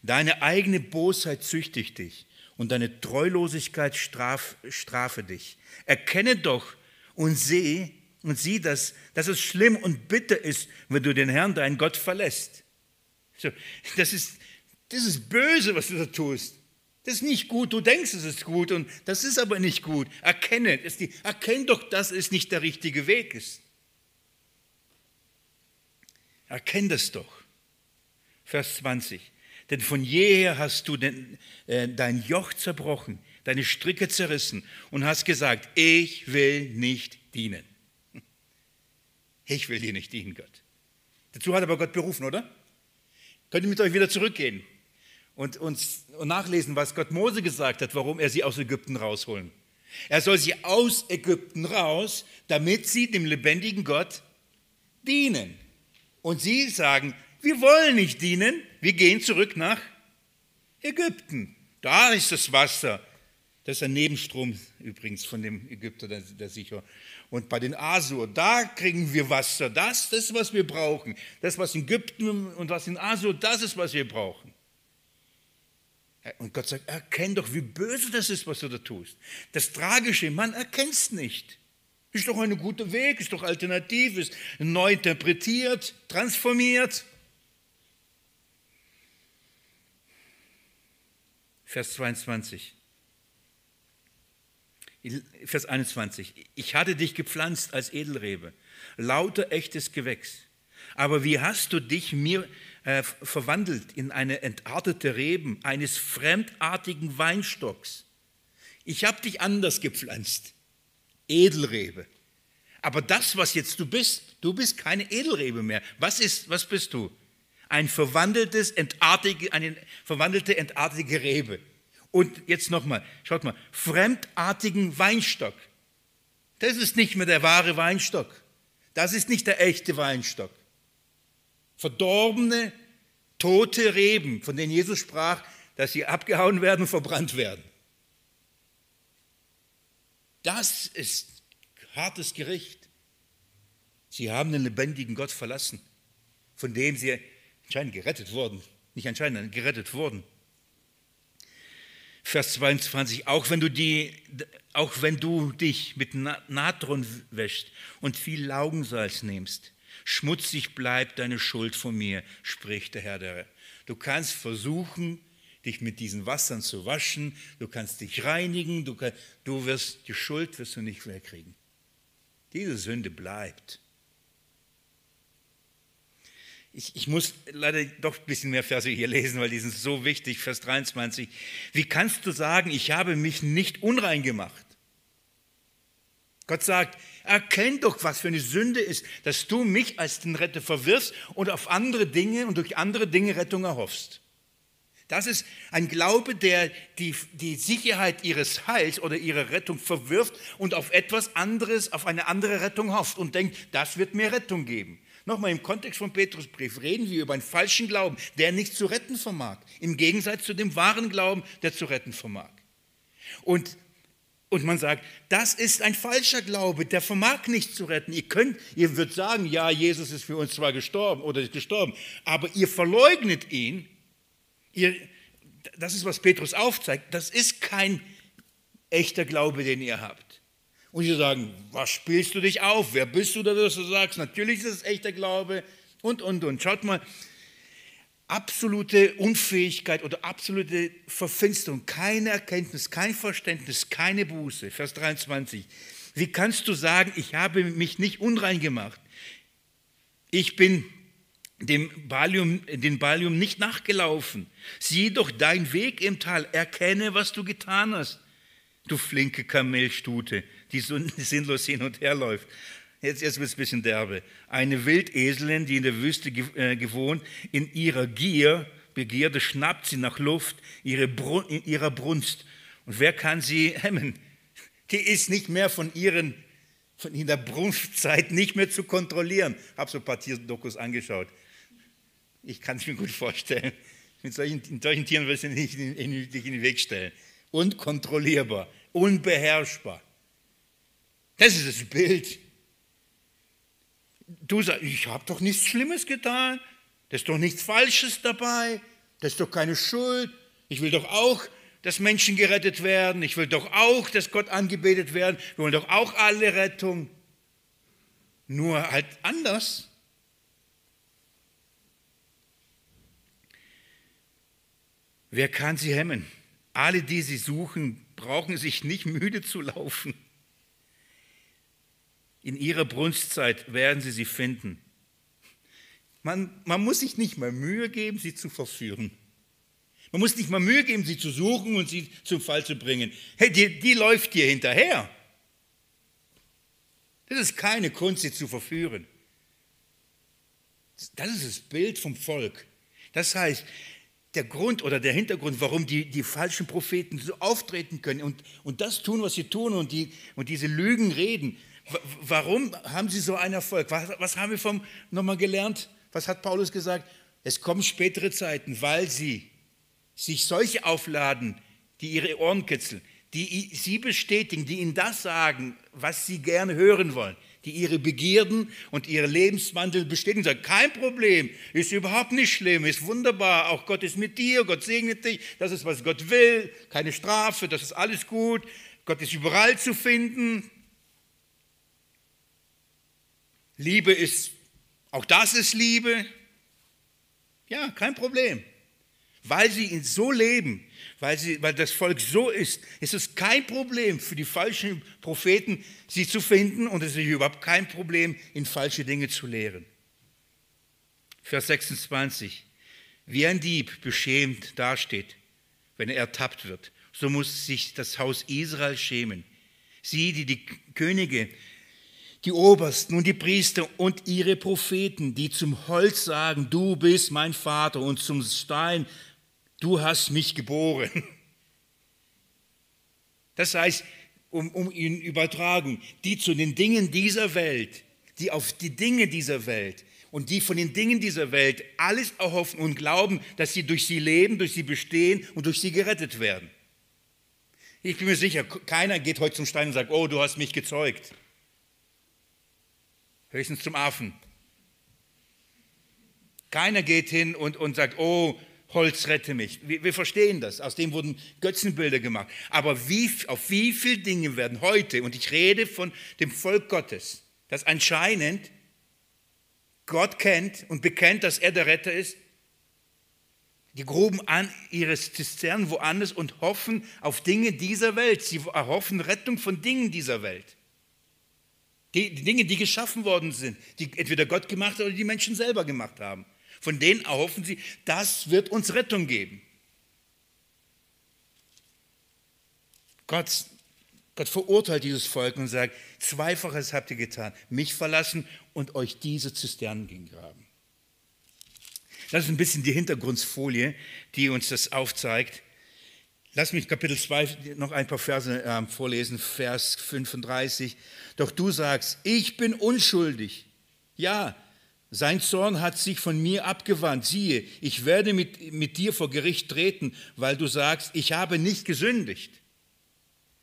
Deine eigene Bosheit züchtigt dich und deine Treulosigkeit straf, strafe dich. Erkenne doch und seh und sieh, dass, dass es schlimm und bitter ist, wenn du den Herrn, deinen Gott, verlässt. So, das, ist, das ist böse, was du da tust. Das ist nicht gut. Du denkst, es ist gut und das ist aber nicht gut. Erkenne, die, erkenn doch, dass es nicht der richtige Weg ist. Erkenn das doch. Vers 20. Denn von jeher hast du den, äh, dein Joch zerbrochen, deine Stricke zerrissen und hast gesagt, ich will nicht dienen. Ich will dir nicht dienen, Gott. Dazu hat aber Gott berufen, oder? Könnt ihr mit euch wieder zurückgehen und, und, und nachlesen, was Gott Mose gesagt hat, warum er sie aus Ägypten rausholen. Er soll sie aus Ägypten raus, damit sie dem lebendigen Gott dienen. Und sie sagen, wir wollen nicht dienen, wir gehen zurück nach Ägypten. Da ist das Wasser. Das ist ein Nebenstrom übrigens von dem Ägypter, der, der sicher. Und bei den Asur, da kriegen wir Wasser. Das, das ist, was wir brauchen. Das, was in Ägypten und was in Asur, das ist, was wir brauchen. Und Gott sagt, erkenn doch, wie böse das ist, was du da tust. Das Tragische, man erkennt es nicht. Ist doch ein guter Weg, ist doch alternativ, ist neu interpretiert, transformiert. Vers 22. Vers 21. Ich hatte dich gepflanzt als Edelrebe, lauter echtes Gewächs. Aber wie hast du dich mir äh, verwandelt in eine entartete Reben eines fremdartigen Weinstocks? Ich habe dich anders gepflanzt. Edelrebe. Aber das, was jetzt du bist, du bist keine Edelrebe mehr. Was, ist, was bist du? Ein verwandeltes, entartige, eine verwandelte, entartige Rebe. Und jetzt nochmal, schaut mal, fremdartigen Weinstock. Das ist nicht mehr der wahre Weinstock. Das ist nicht der echte Weinstock. Verdorbene, tote Reben, von denen Jesus sprach, dass sie abgehauen werden und verbrannt werden. Das ist hartes Gericht. Sie haben den lebendigen Gott verlassen, von dem sie anscheinend gerettet wurden. Nicht anscheinend, gerettet wurden. Vers 22, auch wenn du, die, auch wenn du dich mit Natron wäschst und viel Laugensalz nimmst, schmutzig bleibt deine Schuld von mir, spricht der Herr der. Du kannst versuchen, dich mit diesen Wassern zu waschen, du kannst dich reinigen, du, kann, du wirst die Schuld wirst du nicht wegkriegen. Diese Sünde bleibt. Ich, ich, muss leider doch ein bisschen mehr Verse hier lesen, weil die sind so wichtig. Vers 23. Wie kannst du sagen, ich habe mich nicht unrein gemacht? Gott sagt, erkenn doch, was für eine Sünde ist, dass du mich als den Retter verwirfst und auf andere Dinge und durch andere Dinge Rettung erhoffst. Das ist ein Glaube, der die, die Sicherheit ihres Heils oder ihrer Rettung verwirft und auf etwas anderes, auf eine andere Rettung hofft und denkt, das wird mir Rettung geben. Nochmal im Kontext vom Petrusbrief reden wir über einen falschen Glauben, der nicht zu retten vermag, im Gegensatz zu dem wahren Glauben, der zu retten vermag. Und, und man sagt, das ist ein falscher Glaube, der vermag nicht zu retten. Ihr könnt, ihr würdet sagen, ja, Jesus ist für uns zwar gestorben oder ist gestorben, aber ihr verleugnet ihn. Ihr, das ist, was Petrus aufzeigt. Das ist kein echter Glaube, den ihr habt. Und sie sagen, was spielst du dich auf? Wer bist du, dass du sagst? Natürlich ist es echter Glaube und, und, und. Schaut mal, absolute Unfähigkeit oder absolute Verfinsterung, keine Erkenntnis, kein Verständnis, keine Buße. Vers 23. Wie kannst du sagen, ich habe mich nicht unrein gemacht? Ich bin dem Balium, den Balium nicht nachgelaufen. Sieh doch dein Weg im Tal, erkenne, was du getan hast. Du flinke Kamelstute, die sinnlos hin und her läuft. Jetzt, jetzt wird es ein bisschen derbe. Eine Wildeselin, die in der Wüste äh, gewohnt, in ihrer Gier, Begierde, schnappt sie nach Luft ihre Brun in ihrer Brunst. Und wer kann sie hemmen? Die ist nicht mehr von ihren, von in der Brunstzeit nicht mehr zu kontrollieren. Ich habe so ein paar Tierdokus angeschaut. Ich kann es mir gut vorstellen. Mit solchen, solchen Tieren will ich nicht in, in, in den Weg stellen. Unkontrollierbar, unbeherrschbar. Das ist das Bild. Du sagst, ich habe doch nichts Schlimmes getan. Da ist doch nichts Falsches dabei. Das ist doch keine Schuld. Ich will doch auch, dass Menschen gerettet werden. Ich will doch auch, dass Gott angebetet werden. Wir wollen doch auch alle Rettung. Nur halt anders. Wer kann sie hemmen? Alle, die sie suchen, brauchen sich nicht müde zu laufen. In ihrer Brunstzeit werden sie sie finden. Man, man muss sich nicht mal Mühe geben, sie zu verführen. Man muss nicht mal Mühe geben, sie zu suchen und sie zum Fall zu bringen. Hey, die, die läuft dir hinterher. Das ist keine Kunst, sie zu verführen. Das ist das Bild vom Volk. Das heißt, der Grund oder der Hintergrund, warum die, die falschen Propheten so auftreten können und, und das tun, was sie tun und, die, und diese Lügen reden, warum haben sie so einen Erfolg? Was, was haben wir vom nochmal gelernt? Was hat Paulus gesagt? Es kommen spätere Zeiten, weil sie sich solche aufladen, die ihre Ohren kitzeln, die sie bestätigen, die ihnen das sagen, was sie gerne hören wollen, die ihre Begierden und ihre Lebenswandel bestätigen. Sagen, kein Problem, ist überhaupt nicht schlimm, ist wunderbar, auch Gott ist mit dir, Gott segnet dich, das ist, was Gott will, keine Strafe, das ist alles gut, Gott ist überall zu finden. Liebe ist, auch das ist Liebe. Ja, kein Problem. Weil sie ihn so leben, weil, sie, weil das Volk so ist, ist es kein Problem für die falschen Propheten, sie zu finden und es ist überhaupt kein Problem, in falsche Dinge zu lehren. Vers 26. Wie ein Dieb beschämt dasteht, wenn er ertappt wird, so muss sich das Haus Israel schämen. Sie, die die Könige die Obersten und die Priester und ihre Propheten, die zum Holz sagen, du bist mein Vater, und zum Stein, du hast mich geboren. Das heißt, um, um ihn übertragen, die zu den Dingen dieser Welt, die auf die Dinge dieser Welt und die von den Dingen dieser Welt alles erhoffen und glauben, dass sie durch sie leben, durch sie bestehen und durch sie gerettet werden. Ich bin mir sicher, keiner geht heute zum Stein und sagt, oh, du hast mich gezeugt höchstens zum Affen. Keiner geht hin und, und sagt, oh, Holz rette mich. Wir, wir, verstehen das. Aus dem wurden Götzenbilder gemacht. Aber wie, auf wie viele Dinge werden heute, und ich rede von dem Volk Gottes, das anscheinend Gott kennt und bekennt, dass er der Retter ist, die gruben an ihre Zisternen woanders und hoffen auf Dinge dieser Welt. Sie erhoffen Rettung von Dingen dieser Welt. Die, Dinge, die geschaffen worden sind, die entweder Gott gemacht hat oder die Menschen selber gemacht haben. Von denen erhoffen sie, das wird uns Rettung geben. Gott, Gott verurteilt dieses Volk und sagt, zweifaches habt ihr getan, mich verlassen und euch diese Zisternen gegraben. Das ist ein bisschen die Hintergrundfolie, die uns das aufzeigt. Lass mich Kapitel 2 noch ein paar Verse äh, vorlesen, Vers 35. Doch du sagst, ich bin unschuldig. Ja, sein Zorn hat sich von mir abgewandt. Siehe, ich werde mit, mit dir vor Gericht treten, weil du sagst, ich habe nicht gesündigt.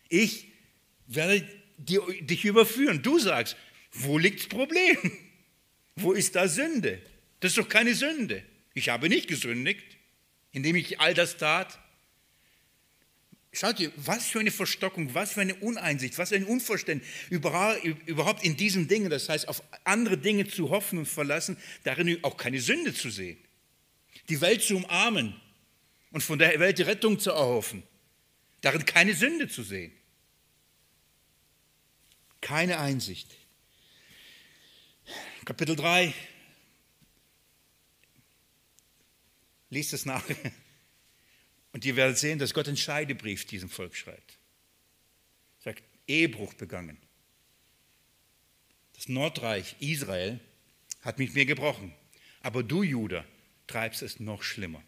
Ich werde dir, dich überführen. Du sagst, wo liegt das Problem? Wo ist da Sünde? Das ist doch keine Sünde. Ich habe nicht gesündigt, indem ich all das tat. Schaut ihr, was für eine Verstockung, was für eine Uneinsicht, was für ein Unverständnis überhaupt in diesen Dingen, das heißt auf andere Dinge zu hoffen und verlassen, darin auch keine Sünde zu sehen. Die Welt zu umarmen und von der Welt die Rettung zu erhoffen, darin keine Sünde zu sehen. Keine Einsicht. Kapitel 3. Lies es nach. Und ihr werdet sehen, dass Gott einen Scheidebrief diesem Volk schreibt. Er sagt, Ehebruch begangen. Das Nordreich Israel hat mit mir gebrochen. Aber du, Judah, treibst es noch schlimmer.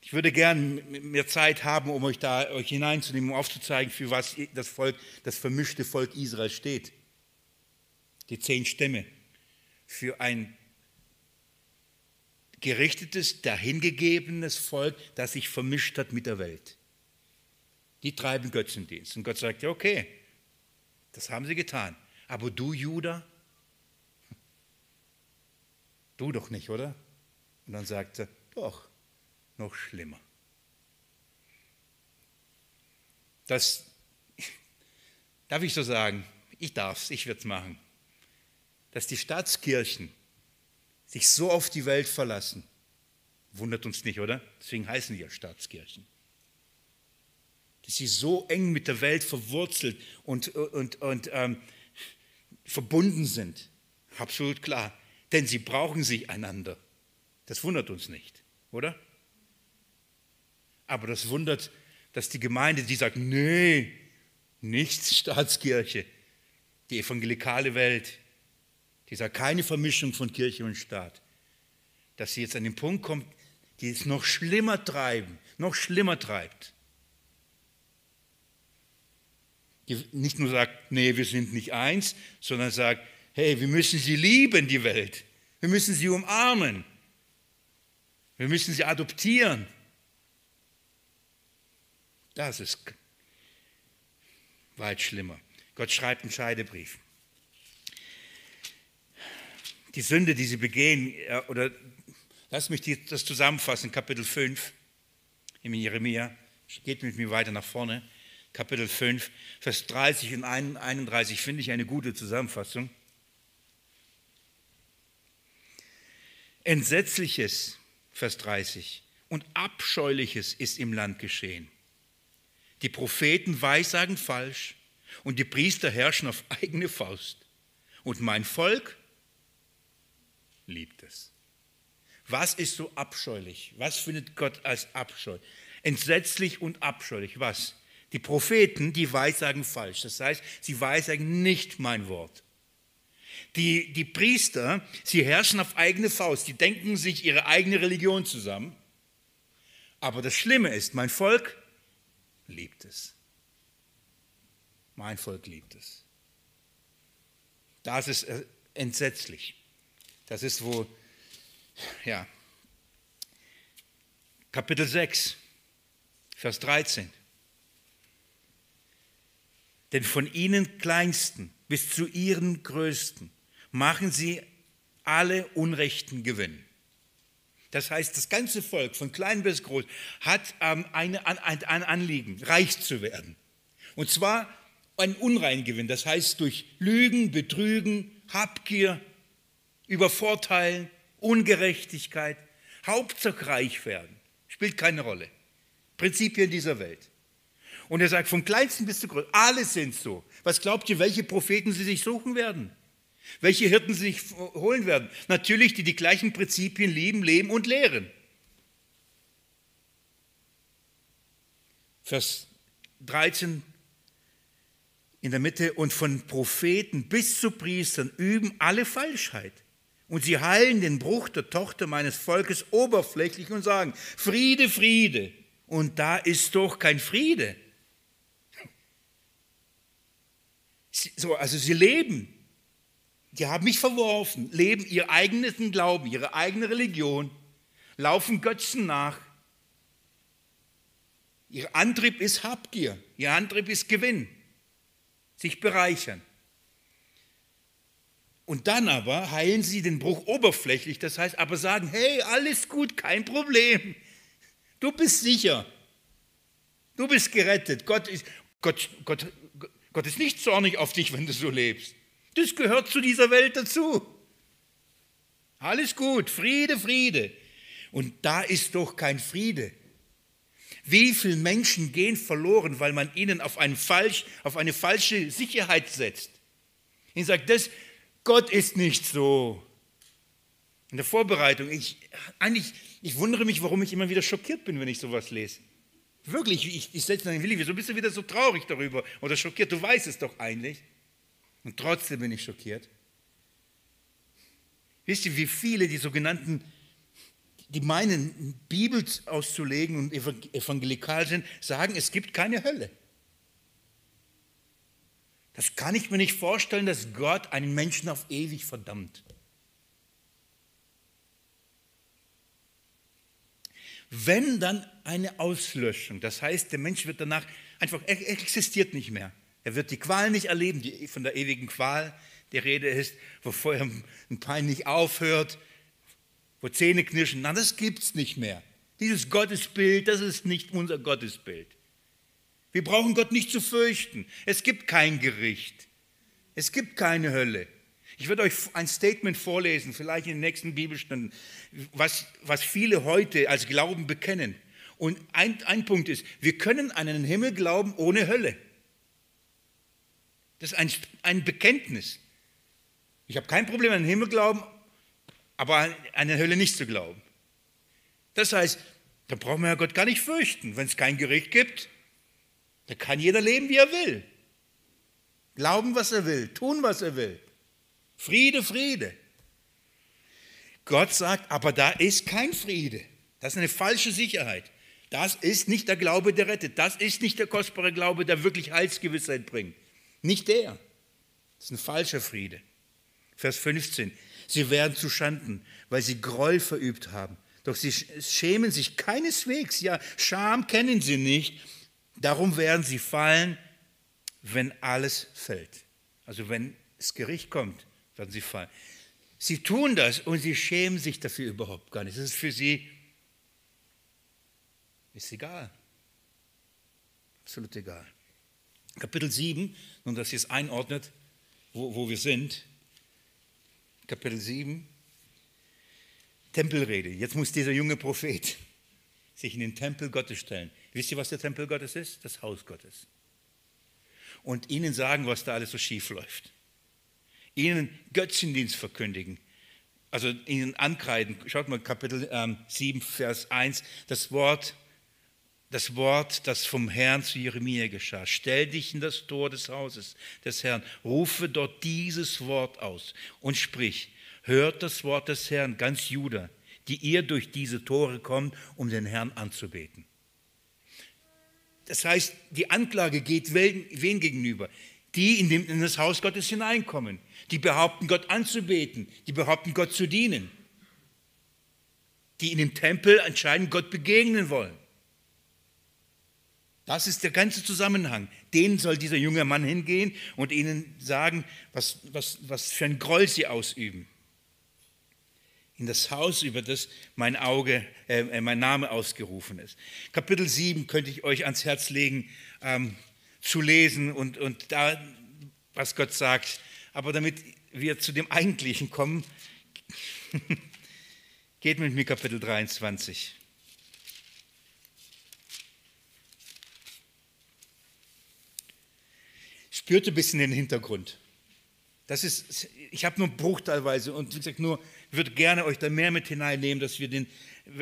Ich würde gern mehr Zeit haben, um euch da euch hineinzunehmen, um aufzuzeigen, für was das Volk, das vermischte Volk Israel steht. Die zehn Stämme für ein gerichtetes, dahingegebenes Volk, das sich vermischt hat mit der Welt. Die treiben Götzendienst. Und Gott sagt, ja, okay, das haben sie getan. Aber du, Judah, du doch nicht, oder? Und dann sagt er, doch, noch schlimmer. Das, darf ich so sagen, ich darf es, ich werde es machen, dass die Staatskirchen sich so auf die Welt verlassen. Wundert uns nicht, oder? Deswegen heißen die ja Staatskirchen. Dass sie so eng mit der Welt verwurzelt und, und, und ähm, verbunden sind. Absolut klar. Denn sie brauchen sich einander. Das wundert uns nicht, oder? Aber das wundert, dass die Gemeinde, die sagt, nee, nichts Staatskirche, die evangelikale Welt, dieser keine Vermischung von Kirche und Staat, dass sie jetzt an den Punkt kommt, die es noch schlimmer treiben, noch schlimmer treibt. Die nicht nur sagt, nee, wir sind nicht eins, sondern sagt, hey, wir müssen sie lieben, die Welt. Wir müssen sie umarmen. Wir müssen sie adoptieren. Das ist weit schlimmer. Gott schreibt einen Scheidebrief. Die Sünde, die sie begehen, oder lass mich das zusammenfassen, Kapitel 5 im Jeremia, geht mit mir weiter nach vorne. Kapitel 5, Vers 30 und 31 finde ich eine gute Zusammenfassung. Entsetzliches, Vers 30, und Abscheuliches ist im Land geschehen. Die Propheten weissagen falsch und die Priester herrschen auf eigene Faust. Und mein Volk liebt es. Was ist so abscheulich? Was findet Gott als abscheulich? Entsetzlich und abscheulich. Was? Die Propheten, die weissagen falsch. Das heißt, sie weissagen nicht mein Wort. Die, die Priester, sie herrschen auf eigene Faust. Die denken sich ihre eigene Religion zusammen. Aber das Schlimme ist, mein Volk liebt es. Mein Volk liebt es. Das ist äh, entsetzlich. Das ist wo, ja, Kapitel 6, Vers 13. Denn von ihnen Kleinsten bis zu ihren Größten machen sie alle Unrechten Gewinn. Das heißt, das ganze Volk, von klein bis groß, hat ähm, eine, ein, ein Anliegen, reich zu werden. Und zwar ein Unreingewinn, das heißt durch Lügen, Betrügen, Habgier, Übervorteilen, Ungerechtigkeit, Hauptsache reich werden. Spielt keine Rolle. Prinzipien dieser Welt. Und er sagt, vom kleinsten bis zum größten, alle sind so. Was glaubt ihr, welche Propheten sie sich suchen werden? Welche Hirten sie sich holen werden? Natürlich, die die gleichen Prinzipien lieben, leben und lehren. Vers 13 in der Mitte, und von Propheten bis zu Priestern üben alle Falschheit. Und sie heilen den Bruch der Tochter meines Volkes oberflächlich und sagen, Friede, Friede. Und da ist doch kein Friede. So, also sie leben. Die haben mich verworfen, leben ihr eigenes Glauben, ihre eigene Religion, laufen Götzen nach. Ihr Antrieb ist Habgier, ihr Antrieb ist Gewinn, sich bereichern. Und dann aber heilen sie den Bruch oberflächlich, das heißt aber sagen, hey, alles gut, kein Problem. Du bist sicher. Du bist gerettet. Gott ist, Gott, Gott, Gott ist nicht zornig auf dich, wenn du so lebst. Das gehört zu dieser Welt dazu. Alles gut, Friede, Friede. Und da ist doch kein Friede. Wie viele Menschen gehen verloren, weil man ihnen auf, einen falsch, auf eine falsche Sicherheit setzt? Ihnen sagt, das, Gott ist nicht so. In der Vorbereitung, ich, eigentlich, ich wundere mich, warum ich immer wieder schockiert bin, wenn ich sowas lese. Wirklich, ich, ich setze dann, Willi, wieso bist du wieder so traurig darüber oder schockiert? Du weißt es doch eigentlich. Und trotzdem bin ich schockiert. Wisst ihr, wie viele die sogenannten, die meinen, Bibel auszulegen und evangelikal sind, sagen, es gibt keine Hölle. Das kann ich mir nicht vorstellen, dass Gott einen Menschen auf ewig verdammt. Wenn dann eine Auslöschung, das heißt, der Mensch wird danach einfach, er existiert nicht mehr. Er wird die Qual nicht erleben, die von der ewigen Qual die Rede ist, wo vorher ein Pein nicht aufhört, wo Zähne knirschen. Na, das gibt es nicht mehr. Dieses Gottesbild, das ist nicht unser Gottesbild. Wir brauchen Gott nicht zu fürchten. Es gibt kein Gericht. Es gibt keine Hölle. Ich werde euch ein Statement vorlesen, vielleicht in den nächsten Bibelstunden, was, was viele heute als Glauben bekennen. Und ein, ein Punkt ist, wir können an einen Himmel glauben ohne Hölle. Das ist ein, ein Bekenntnis. Ich habe kein Problem an den Himmel glauben, aber an eine Hölle nicht zu glauben. Das heißt, da brauchen wir ja Gott gar nicht fürchten. Wenn es kein Gericht gibt, da kann jeder leben, wie er will. Glauben, was er will, tun, was er will. Friede, Friede. Gott sagt, aber da ist kein Friede. Das ist eine falsche Sicherheit. Das ist nicht der Glaube, der rettet. Das ist nicht der kostbare Glaube, der wirklich Heilsgewissheit bringt. Nicht der. Das ist ein falscher Friede. Vers 15. Sie werden zu Schanden, weil sie Groll verübt haben. Doch sie schämen sich keineswegs. Ja, Scham kennen sie nicht. Darum werden sie fallen, wenn alles fällt. Also wenn das Gericht kommt, werden sie fallen. Sie tun das und sie schämen sich dafür überhaupt gar nicht. Das ist für sie ist egal. Absolut egal. Kapitel 7, nun dass ihr es einordnet, wo, wo wir sind. Kapitel 7, Tempelrede. Jetzt muss dieser junge Prophet sich in den Tempel Gottes stellen. Wisst ihr, was der Tempel Gottes ist? Das Haus Gottes. Und ihnen sagen, was da alles so schief läuft. Ihnen Götzendienst verkündigen. Also ihnen ankreiden. Schaut mal, Kapitel ähm, 7, Vers 1. Das Wort das Wort, das vom Herrn zu Jeremia geschah. Stell dich in das Tor des Hauses des Herrn, rufe dort dieses Wort aus und sprich, hört das Wort des Herrn, ganz Juda, die ihr durch diese Tore kommt, um den Herrn anzubeten. Das heißt, die Anklage geht wen gegenüber? Die in, dem, in das Haus Gottes hineinkommen, die behaupten, Gott anzubeten, die behaupten, Gott zu dienen, die in dem Tempel anscheinend Gott begegnen wollen. Das ist der ganze Zusammenhang. Den soll dieser junge Mann hingehen und ihnen sagen, was, was, was für ein Groll sie ausüben. In das Haus, über das mein Auge, äh, äh mein Name ausgerufen ist. Kapitel 7 könnte ich euch ans Herz legen, ähm, zu lesen und, und da, was Gott sagt. Aber damit wir zu dem Eigentlichen kommen, geht mit mir Kapitel 23. spürte ein bisschen den Hintergrund. Das ist, ich habe nur bruchteilweise und wie gesagt, nur würde gerne euch da mehr mit hineinnehmen, dass wir den,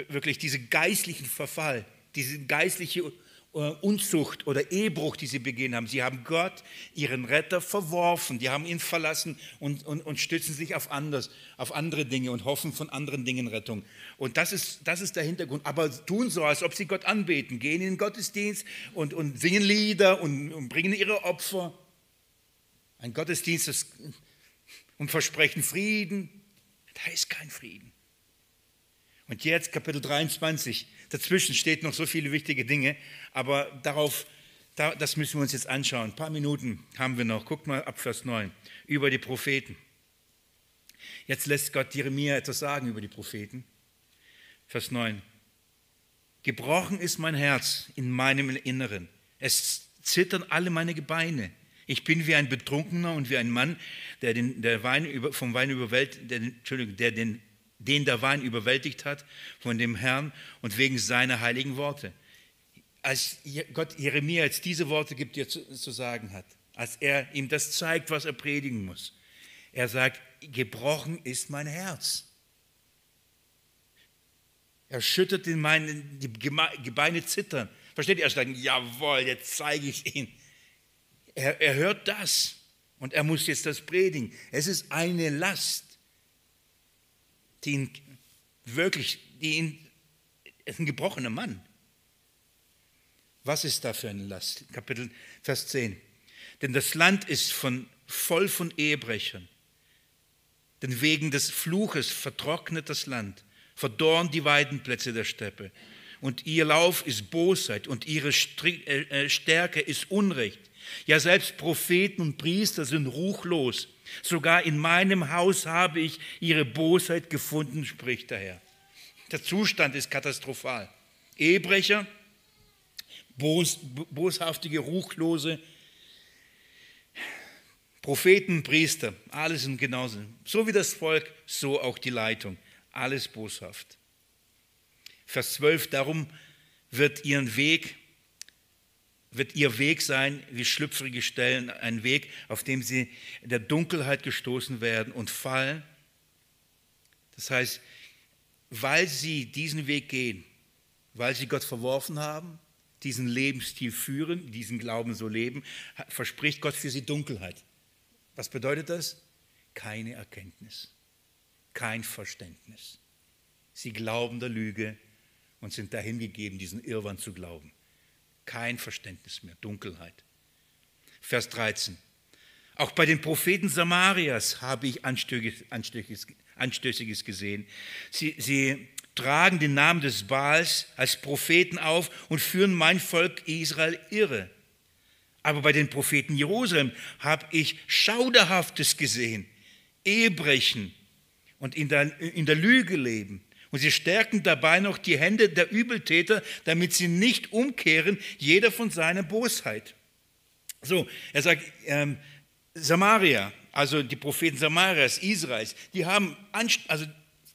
wirklich diesen geistlichen Verfall, diese geistliche äh, Unzucht oder Ehebruch, die sie begehen haben. Sie haben Gott, ihren Retter, verworfen. Die haben ihn verlassen und, und, und stützen sich auf, anders, auf andere Dinge und hoffen von anderen Dingen Rettung. Und das ist, das ist der Hintergrund. Aber tun so, als ob sie Gott anbeten, gehen in den Gottesdienst und, und singen Lieder und, und bringen ihre Opfer. Ein Gottesdienst das, und versprechen Frieden. Da ist kein Frieden. Und jetzt Kapitel 23. Dazwischen steht noch so viele wichtige Dinge, aber darauf, das müssen wir uns jetzt anschauen. Ein paar Minuten haben wir noch. Guckt mal ab Vers 9 über die Propheten. Jetzt lässt Gott Jeremia etwas sagen über die Propheten. Vers 9. Gebrochen ist mein Herz in meinem Inneren. Es zittern alle meine Gebeine. Ich bin wie ein Betrunkener und wie ein Mann, der, den, der Wein über, vom Wein überwältigt, der, Entschuldigung, der den, den der Wein überwältigt hat von dem Herrn und wegen seiner heiligen Worte. Als Gott Jeremia jetzt diese Worte gibt, die er zu, zu sagen hat, als er ihm das zeigt, was er predigen muss, er sagt, gebrochen ist mein Herz. Er schüttert in meinen, die Gebeine zittern. Versteht ihr? Er sagt, jawohl, jetzt zeige ich ihn er, er hört das und er muss jetzt das predigen. Es ist eine Last, die ihn wirklich, die ihn, ist ein gebrochener Mann. Was ist da für eine Last? Kapitel Vers 10. Denn das Land ist von, voll von Ehebrechern. Denn wegen des Fluches vertrocknet das Land, verdorren die Weidenplätze der Steppe. Und ihr Lauf ist Bosheit und ihre äh, äh, Stärke ist Unrecht. Ja, selbst Propheten und Priester sind ruchlos. Sogar in meinem Haus habe ich ihre Bosheit gefunden, spricht der Herr. Der Zustand ist katastrophal. Ehebrecher, bos, boshaftige, ruchlose, Propheten, Priester, alles sind genauso. So wie das Volk, so auch die Leitung. Alles boshaft. Vers 12, darum wird ihren Weg wird ihr Weg sein wie schlüpfrige Stellen, ein Weg, auf dem sie in der Dunkelheit gestoßen werden und fallen. Das heißt, weil sie diesen Weg gehen, weil sie Gott verworfen haben, diesen Lebensstil führen, diesen Glauben so leben, verspricht Gott für sie Dunkelheit. Was bedeutet das? keine Erkenntnis, kein Verständnis. Sie glauben der Lüge und sind dahin gegeben, diesen Irrwand zu glauben. Kein Verständnis mehr, Dunkelheit. Vers 13. Auch bei den Propheten Samarias habe ich Anstößiges, Anstößiges gesehen. Sie, sie tragen den Namen des Baals als Propheten auf und führen mein Volk Israel irre. Aber bei den Propheten Jerusalem habe ich Schauderhaftes gesehen, Ehebrechen und in der, in der Lüge leben. Und sie stärken dabei noch die Hände der Übeltäter, damit sie nicht umkehren, jeder von seiner Bosheit. So, er sagt, ähm, Samaria, also die Propheten Samarias, Israels, die haben, also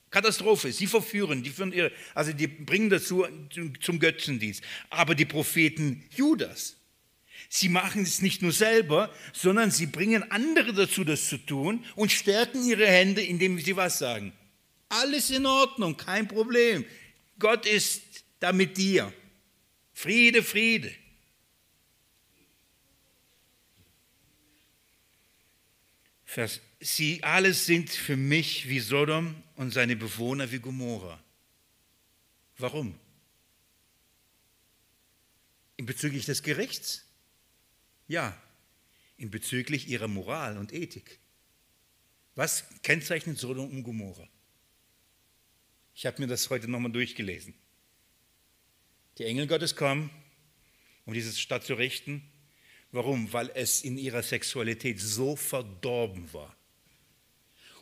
Katastrophe, sie verführen, die, führen ihre, also die bringen dazu zum Götzendienst. Aber die Propheten Judas, sie machen es nicht nur selber, sondern sie bringen andere dazu, das zu tun und stärken ihre Hände, indem sie was sagen. Alles in Ordnung, kein Problem. Gott ist da mit dir. Friede, Friede. Vers, sie alle sind für mich wie Sodom und seine Bewohner wie Gomorra. Warum? In bezüglich des Gerichts? Ja, in bezüglich ihrer Moral und Ethik. Was kennzeichnet Sodom und Gomorra? Ich habe mir das heute nochmal durchgelesen. Die Engel Gottes kommen, um diese Stadt zu richten Warum? Weil es in ihrer Sexualität so verdorben war.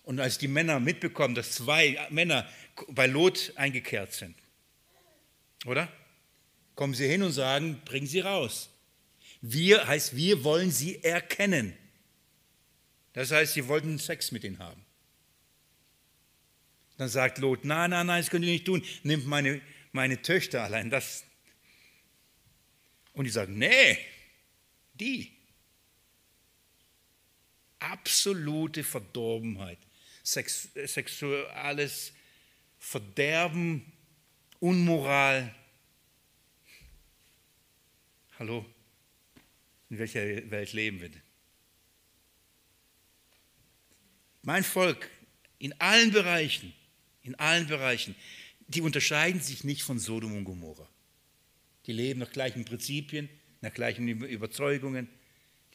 Und als die Männer mitbekommen, dass zwei Männer bei Lot eingekehrt sind, oder? Kommen sie hin und sagen, bringen sie raus. Wir heißt, wir wollen sie erkennen. Das heißt, sie wollten Sex mit ihnen haben. Dann sagt Lot, nein, nein, nein, das könnt ihr nicht tun. Nimmt meine, meine Töchter allein. Das. Und die sagen, nee, die. Absolute Verdorbenheit, Sex, sexuelles Verderben, Unmoral. Hallo, in welcher Welt leben wir denn? Mein Volk in allen Bereichen, in allen Bereichen, die unterscheiden sich nicht von Sodom und Gomorra. Die leben nach gleichen Prinzipien, nach gleichen Überzeugungen,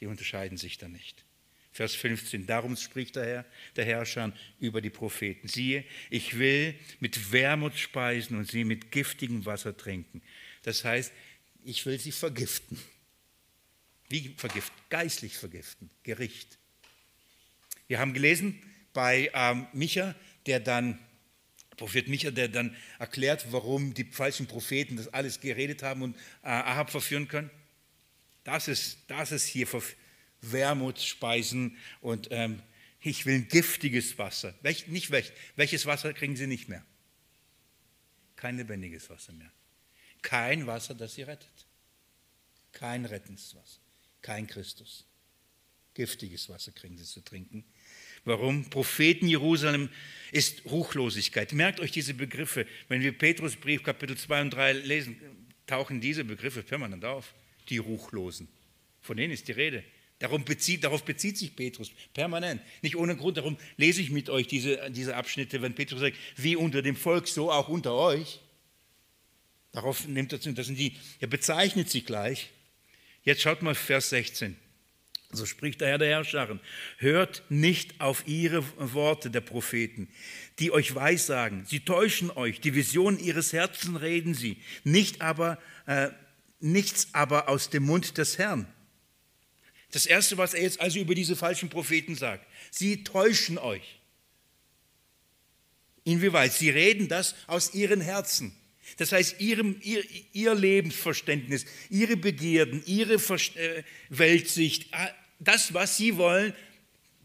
die unterscheiden sich da nicht. Vers 15, darum spricht der Herr, der Herrscher über die Propheten. Siehe, ich will mit Wermut speisen und sie mit giftigem Wasser trinken. Das heißt, ich will sie vergiften. Wie vergiften? Geistlich vergiften, Gericht. Wir haben gelesen bei ähm, Micha, der dann, Prophet Micha, der dann erklärt, warum die falschen Propheten das alles geredet haben und äh, Ahab verführen können. Das ist, das ist hier Wermutspeisen und ähm, ich will giftiges Wasser. Welch, nicht welch, welches Wasser kriegen sie nicht mehr? Kein lebendiges Wasser mehr. Kein Wasser, das sie rettet. Kein Rettenswasser. Kein Christus. Giftiges Wasser kriegen sie zu trinken. Warum? Propheten Jerusalem ist Ruchlosigkeit. Merkt euch diese Begriffe. Wenn wir Petrusbrief Kapitel 2 und 3 lesen, tauchen diese Begriffe permanent auf die Ruchlosen. Von denen ist die Rede. Bezieht, darauf bezieht sich Petrus permanent. Nicht ohne Grund, darum lese ich mit euch diese, diese Abschnitte, wenn Petrus sagt, wie unter dem Volk, so auch unter euch. Darauf nimmt er zu, das sind die, er bezeichnet sie gleich. Jetzt schaut mal Vers 16. So spricht der Herr der Herrscher. Hört nicht auf ihre Worte der Propheten, die euch weissagen. Sie täuschen euch, die Visionen ihres Herzens reden sie, nicht aber äh, nichts aber aus dem Mund des Herrn. Das Erste, was er jetzt also über diese falschen Propheten sagt, sie täuschen euch. Inwieweit? Sie reden das aus ihren Herzen. Das heißt, ihrem, ihr, ihr Lebensverständnis, ihre Begierden, ihre äh, Weltsicht, das, was sie wollen,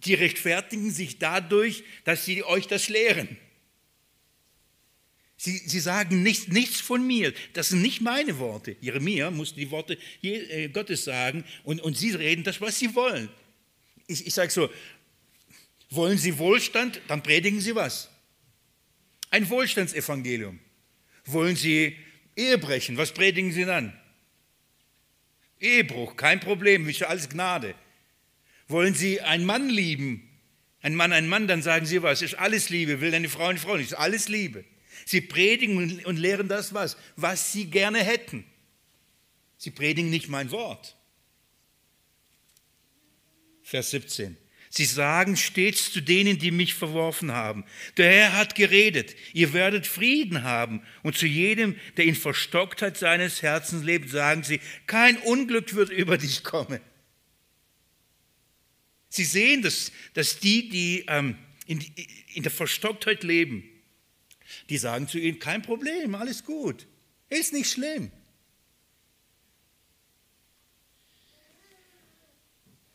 die rechtfertigen sich dadurch, dass sie euch das lehren. Sie, sie sagen nicht, nichts von mir. Das sind nicht meine Worte. Jeremia muss die Worte äh, Gottes sagen und, und sie reden das, was sie wollen. Ich, ich sage so, wollen Sie Wohlstand, dann predigen Sie was? Ein Wohlstandsevangelium. Wollen Sie Ehebrechen, was predigen Sie dann? Ehebruch, kein Problem, ist ja alles Gnade. Wollen Sie einen Mann lieben? Ein Mann, ein Mann, dann sagen sie was, ist alles Liebe, will deine Frau eine Frau ist alles Liebe. Sie predigen und lehren das was, was sie gerne hätten. Sie predigen nicht mein Wort. Vers 17. Sie sagen stets zu denen, die mich verworfen haben. Der Herr hat geredet, ihr werdet Frieden haben. Und zu jedem, der in Verstocktheit seines Herzens lebt, sagen sie, kein Unglück wird über dich kommen. Sie sehen, dass, dass die, die ähm, in, in der Verstocktheit leben, die sagen zu ihnen, kein Problem, alles gut, ist nicht schlimm.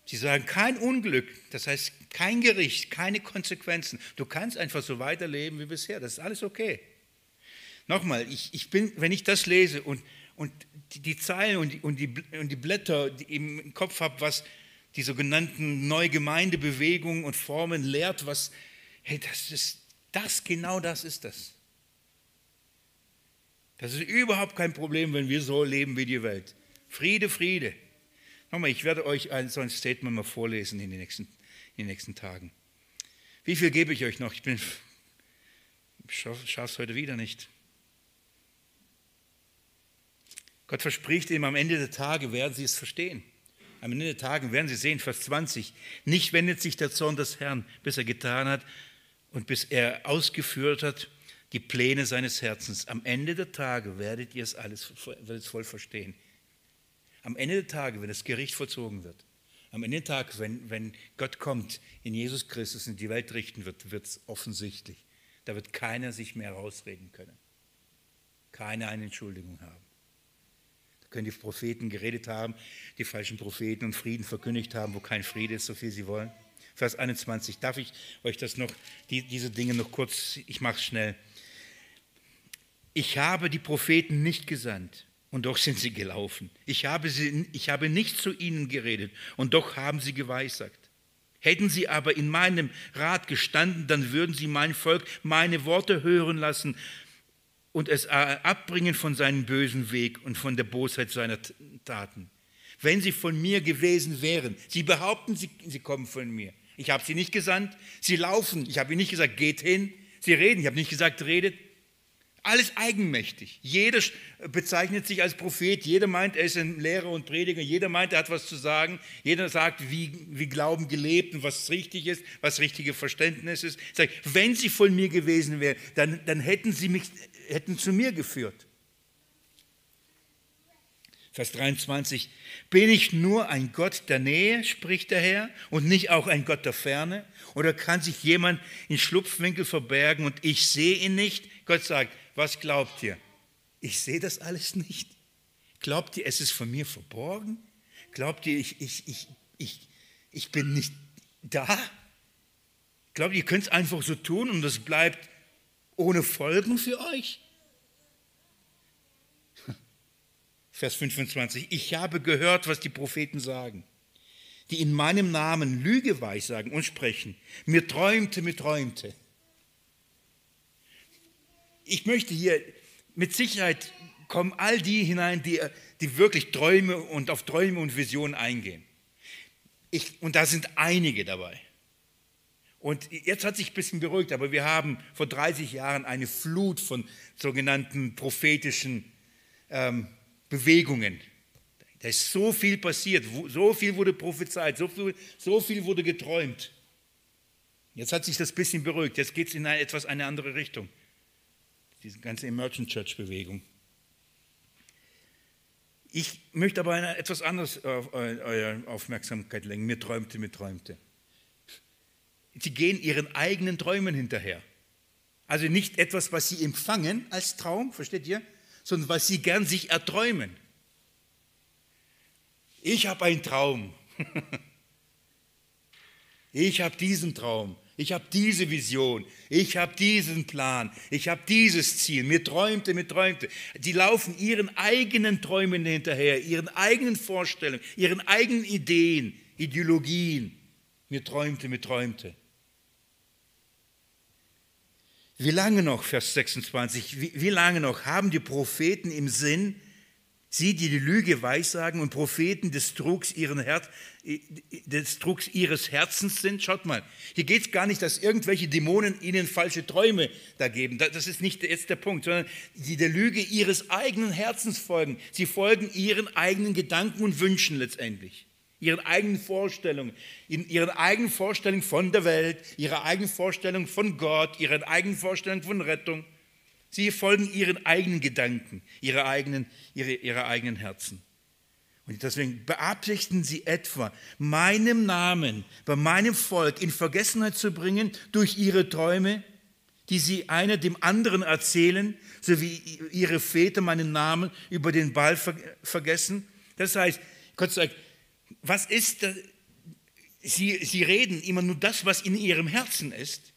Sie sagen kein Unglück, das heißt kein Gericht, keine Konsequenzen. Du kannst einfach so weiterleben wie bisher, das ist alles okay. Nochmal, ich, ich bin, wenn ich das lese und, und die, die Zeilen und die, und, die, und die Blätter die im Kopf habe, was die sogenannten Neugemeindebewegungen und Formen lehrt, was, hey, das ist das, genau das ist das. Das ist überhaupt kein Problem, wenn wir so leben wie die Welt. Friede, Friede. Nochmal, ich werde euch ein, so ein Statement mal vorlesen in den nächsten, in den nächsten Tagen. Wie viel gebe ich euch noch? Ich bin, schaffe es heute wieder nicht. Gott verspricht ihm, am Ende der Tage werden sie es verstehen. Am Ende der Tage werden sie sehen, Vers 20, nicht wendet sich der Zorn des Herrn, bis er getan hat und bis er ausgeführt hat die Pläne seines Herzens. Am Ende der Tage werdet ihr es alles werdet es voll verstehen. Am Ende der Tage, wenn das Gericht vollzogen wird, am Ende der Tage, wenn, wenn Gott kommt, in Jesus Christus in die Welt richten wird, wird es offensichtlich. Da wird keiner sich mehr rausreden können. Keiner eine Entschuldigung haben. Können die Propheten geredet haben, die falschen Propheten und Frieden verkündigt haben, wo kein Friede ist, so viel sie wollen. Vers 21. Darf ich euch das noch, die, diese Dinge noch kurz, ich mache es schnell. Ich habe die Propheten nicht gesandt, und doch sind sie gelaufen. Ich habe, sie, ich habe nicht zu ihnen geredet und doch haben sie geweissagt. Hätten sie aber in meinem Rat gestanden, dann würden sie mein Volk meine Worte hören lassen und es abbringen von seinem bösen Weg und von der Bosheit seiner Taten. Wenn sie von mir gewesen wären, sie behaupten, sie, sie kommen von mir. Ich habe sie nicht gesandt, sie laufen. Ich habe ihnen nicht gesagt, geht hin. Sie reden, ich habe nicht gesagt, redet. Alles eigenmächtig. Jeder bezeichnet sich als Prophet, jeder meint, er ist ein Lehrer und Prediger, jeder meint, er hat was zu sagen, jeder sagt, wie, wie Glauben gelebt und was richtig ist, was richtige Verständnis ist. Sage, wenn sie von mir gewesen wären, dann, dann hätten sie mich hätten zu mir geführt. Vers 23, bin ich nur ein Gott der Nähe, spricht der Herr, und nicht auch ein Gott der Ferne? Oder kann sich jemand in Schlupfwinkel verbergen und ich sehe ihn nicht? Gott sagt, was glaubt ihr? Ich sehe das alles nicht. Glaubt ihr, es ist von mir verborgen? Glaubt ihr, ich, ich, ich, ich, ich bin nicht da? Glaubt ihr, ihr könnt es einfach so tun und es bleibt ohne Folgen für euch? Vers 25. Ich habe gehört, was die Propheten sagen, die in meinem Namen Lüge weissagen und sprechen. Mir träumte, mir träumte ich möchte hier mit Sicherheit kommen all die hinein, die, die wirklich Träume und auf Träume und Visionen eingehen. Ich, und da sind einige dabei. Und jetzt hat sich ein bisschen beruhigt, aber wir haben vor 30 Jahren eine Flut von sogenannten prophetischen ähm, Bewegungen. Da ist so viel passiert, so viel wurde prophezeit, so viel, so viel wurde geträumt. Jetzt hat sich das ein bisschen beruhigt, jetzt geht es in eine, etwas eine andere Richtung diese ganze Emergent Church Bewegung. Ich möchte aber eine, etwas anderes auf eure Aufmerksamkeit lenken. Mir träumte, mir träumte. Sie gehen ihren eigenen Träumen hinterher. Also nicht etwas, was sie empfangen als Traum, versteht ihr? Sondern was sie gern sich erträumen. Ich habe einen Traum. Ich habe diesen Traum. Ich habe diese Vision, ich habe diesen Plan, ich habe dieses Ziel. Mir träumte, mir träumte. Die laufen ihren eigenen Träumen hinterher, ihren eigenen Vorstellungen, ihren eigenen Ideen, Ideologien. Mir träumte, mir träumte. Wie lange noch, Vers 26, wie, wie lange noch haben die Propheten im Sinn, Sie, die die Lüge weissagen und Propheten des Trugs, Her des Trugs ihres Herzens sind. Schaut mal, hier geht es gar nicht, dass irgendwelche Dämonen ihnen falsche Träume da geben. Das ist nicht jetzt der Punkt, sondern die der Lüge ihres eigenen Herzens folgen. Sie folgen ihren eigenen Gedanken und Wünschen letztendlich. Ihren eigenen Vorstellungen, in ihren eigenen Vorstellungen von der Welt, ihrer eigenen Vorstellung von Gott, ihren eigenen Vorstellungen von Rettung. Sie folgen ihren eigenen Gedanken, ihre eigenen, ihre, ihre eigenen Herzen. Und deswegen beabsichtigen sie etwa, meinem Namen bei meinem Volk in Vergessenheit zu bringen durch ihre Träume, die sie einer dem anderen erzählen, so wie ihre Väter meinen Namen über den Ball vergessen. Das heißt, Gott sagt, was ist? Sie, sie reden immer nur das, was in ihrem Herzen ist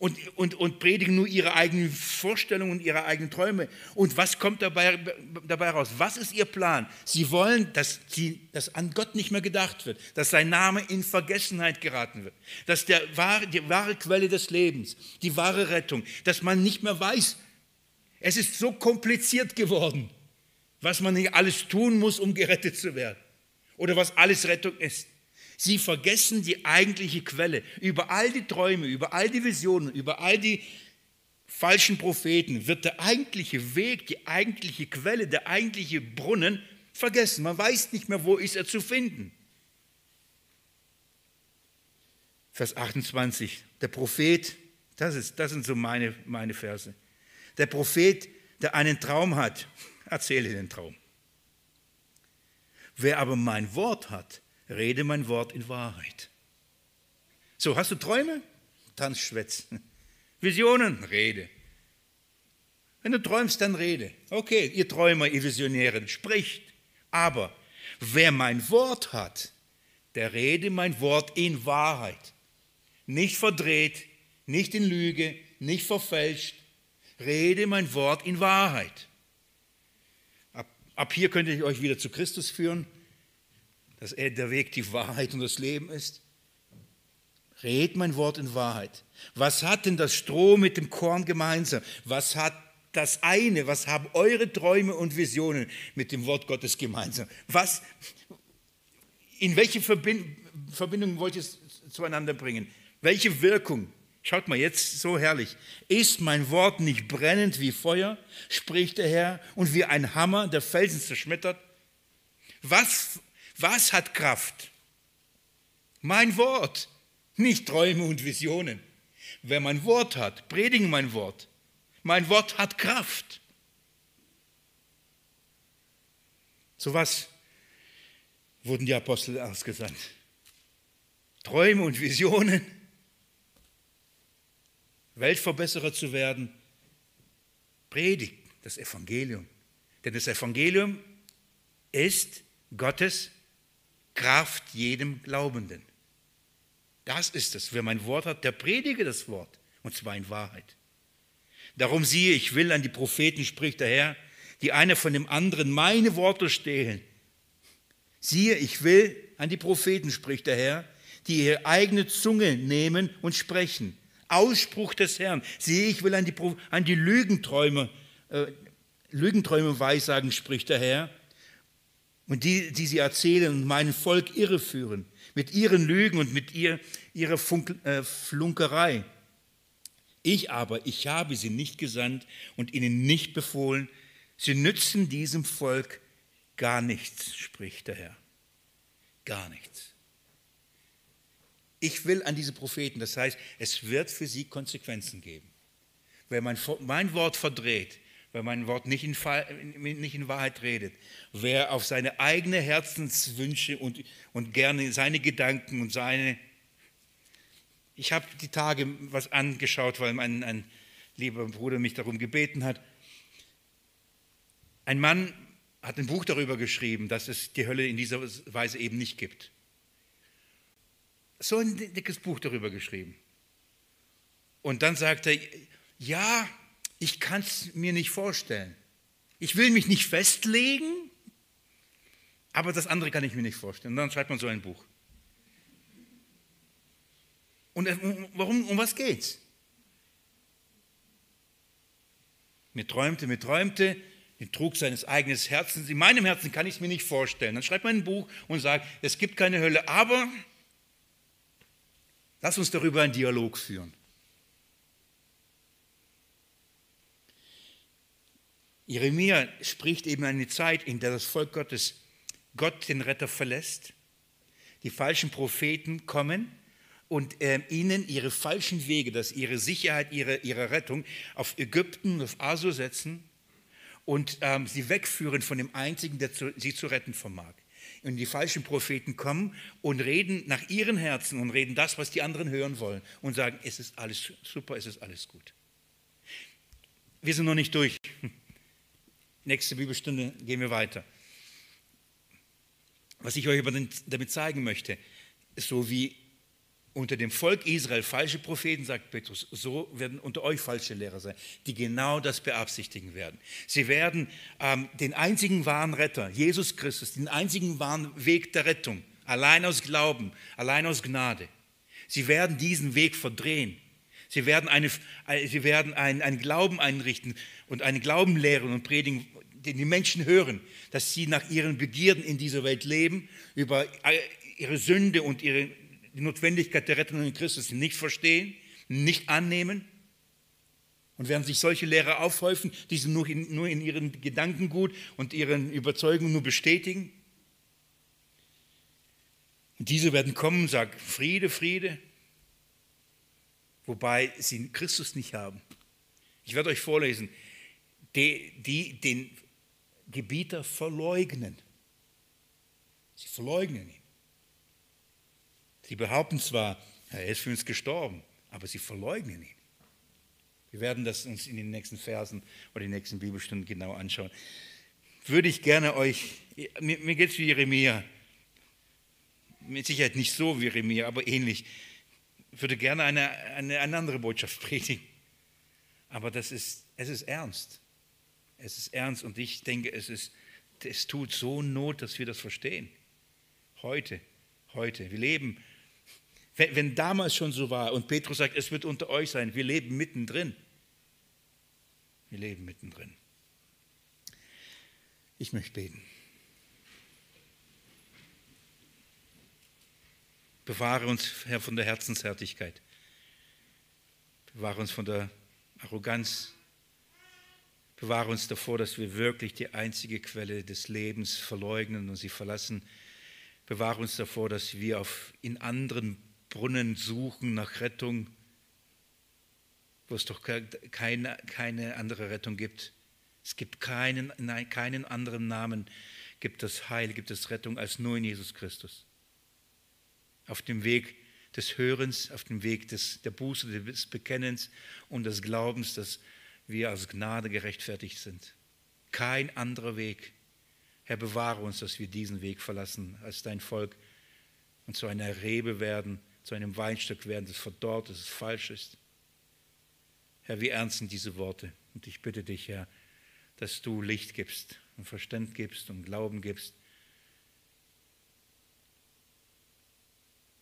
und, und, und predigen nur ihre eigenen Vorstellungen und ihre eigenen Träume. Und was kommt dabei, dabei raus? Was ist ihr Plan? Sie wollen, dass, sie, dass an Gott nicht mehr gedacht wird, dass sein Name in Vergessenheit geraten wird, dass der die wahre Quelle des Lebens, die wahre Rettung, dass man nicht mehr weiß, es ist so kompliziert geworden, was man hier alles tun muss, um gerettet zu werden oder was alles Rettung ist. Sie vergessen die eigentliche Quelle. Über all die Träume, über all die Visionen, über all die falschen Propheten wird der eigentliche Weg, die eigentliche Quelle, der eigentliche Brunnen vergessen. Man weiß nicht mehr, wo ist er zu finden. Vers 28, der Prophet, das, ist, das sind so meine, meine Verse. Der Prophet, der einen Traum hat, erzähle den Traum. Wer aber mein Wort hat, rede mein Wort in Wahrheit. So, hast du Träume? Dann schwätz. Visionen? Rede. Wenn du träumst, dann rede. Okay, ihr Träumer, ihr Visionären, spricht. Aber wer mein Wort hat, der rede mein Wort in Wahrheit. Nicht verdreht, nicht in Lüge, nicht verfälscht. Rede mein Wort in Wahrheit. Ab, hier könnte ich euch wieder zu Christus führen dass er der Weg, die Wahrheit und das Leben ist? Red mein Wort in Wahrheit. Was hat denn das Stroh mit dem Korn gemeinsam? Was hat das eine, was haben eure Träume und Visionen mit dem Wort Gottes gemeinsam? Was, in welche Verbindung wollt ihr es zueinander bringen? Welche Wirkung? Schaut mal, jetzt so herrlich. Ist mein Wort nicht brennend wie Feuer, spricht der Herr, und wie ein Hammer, der Felsen zerschmettert? Was was hat Kraft? Mein Wort, nicht Träume und Visionen. Wer mein Wort hat, predigen mein Wort. Mein Wort hat Kraft. Zu was wurden die Apostel ausgesandt? Träume und Visionen, Weltverbesserer zu werden, predigt das Evangelium. Denn das Evangelium ist Gottes Kraft jedem Glaubenden. Das ist es. Wer mein Wort hat, der predige das Wort, und zwar in Wahrheit. Darum siehe, ich will an die Propheten, spricht der Herr, die einer von dem anderen meine Worte stehlen. Siehe, ich will an die Propheten, spricht der Herr, die ihre eigene Zunge nehmen und sprechen. Ausspruch des Herrn. Siehe, ich will an die, an die Lügenträume, äh, Lügenträume weissagen, spricht der Herr, und die, die sie erzählen und mein Volk irreführen mit ihren Lügen und mit ihr, ihrer Funk, äh, Flunkerei. Ich aber, ich habe sie nicht gesandt und ihnen nicht befohlen. Sie nützen diesem Volk gar nichts, spricht der Herr. Gar nichts. Ich will an diese Propheten, das heißt, es wird für sie Konsequenzen geben. Wer mein, mein Wort verdreht, weil mein Wort nicht in, nicht in, Wahrheit redet. Wer auf seine eigenen Herzenswünsche und, und gerne seine Gedanken und seine... Ich habe die Tage was angeschaut, weil mein, ein lieber Bruder mich darum gebeten hat. Ein Mann hat ein Buch darüber geschrieben, dass es die Hölle in dieser Weise eben nicht gibt. So ein dickes Buch darüber geschrieben. Und dann sagt er, ja, ich kann es mir nicht vorstellen. Ich will mich nicht festlegen, aber das andere kann ich mir nicht vorstellen. Und dann schreibt man so ein Buch. Und warum, um was geht's? Mir träumte, mir träumte, den Trug seines eigenen Herzens. In meinem Herzen kann ich es mir nicht vorstellen. Dann schreibt man ein Buch und sagt, es gibt keine Hölle, aber lass uns darüber einen Dialog führen. Jeremia spricht eben eine Zeit, in der das Volk Gottes Gott den Retter verlässt, die falschen Propheten kommen und äh, ihnen ihre falschen Wege, dass ihre Sicherheit, ihre, ihre Rettung auf Ägypten, auf Asur setzen und ähm, sie wegführen von dem Einzigen, der zu, sie zu retten vermag. Und die falschen Propheten kommen und reden nach ihren Herzen und reden das, was die anderen hören wollen und sagen, es ist alles super, es ist alles gut. Wir sind noch nicht durch. Nächste Bibelstunde gehen wir weiter. Was ich euch aber damit zeigen möchte, so wie unter dem Volk Israel falsche Propheten, sagt Petrus, so werden unter euch falsche Lehrer sein, die genau das beabsichtigen werden. Sie werden ähm, den einzigen wahren Retter, Jesus Christus, den einzigen wahren Weg der Rettung, allein aus Glauben, allein aus Gnade. Sie werden diesen Weg verdrehen. Sie werden, eine, äh, sie werden einen, einen Glauben einrichten und eine Glauben lehren und predigen, den die Menschen hören, dass sie nach ihren Begierden in dieser Welt leben, über ihre Sünde und ihre, die Notwendigkeit der Rettung in Christus nicht verstehen, nicht annehmen. Und werden sich solche Lehrer aufhäufen, die sie nur in, nur in ihren Gedankengut und ihren Überzeugungen nur bestätigen. Und diese werden kommen und sagen, Friede, Friede, wobei sie Christus nicht haben. Ich werde euch vorlesen, die, die den Gebieter verleugnen. Sie verleugnen ihn. Sie behaupten zwar, er ist für uns gestorben, aber sie verleugnen ihn. Wir werden das uns in den nächsten Versen oder den nächsten Bibelstunden genau anschauen. Würde ich gerne euch, mir, geht es wie Jeremia, mit Sicherheit nicht so wie Jeremia, aber ähnlich, würde gerne eine, eine, eine andere Botschaft predigen. Aber das ist, es ist ernst. Es ist ernst und ich denke, es, ist, es tut so Not, dass wir das verstehen. Heute, heute. Wir leben, wenn, wenn damals schon so war und Petrus sagt, es wird unter euch sein, wir leben mittendrin. Wir leben mittendrin. Ich möchte beten. Bewahre uns, Herr, von der Herzenshärtigkeit. Bewahre uns von der Arroganz, Bewahre uns davor, dass wir wirklich die einzige Quelle des Lebens verleugnen und sie verlassen. Bewahre uns davor, dass wir auf, in anderen Brunnen suchen nach Rettung, wo es doch keine, keine andere Rettung gibt. Es gibt keinen, nein, keinen anderen Namen, gibt es Heil, gibt es Rettung als nur in Jesus Christus. Auf dem Weg des Hörens, auf dem Weg des, der Buße, des Bekennens und des Glaubens, dass wir als Gnade gerechtfertigt sind. Kein anderer Weg. Herr, bewahre uns, dass wir diesen Weg verlassen als dein Volk und zu einer Rebe werden, zu einem Weinstock werden, das verdorrt, dass es falsch ist. Herr, wir ernsten diese Worte und ich bitte dich, Herr, dass du Licht gibst und Verstand gibst und Glauben gibst.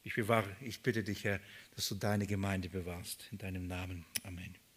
Ich, bewahre, ich bitte dich, Herr, dass du deine Gemeinde bewahrst. In deinem Namen. Amen.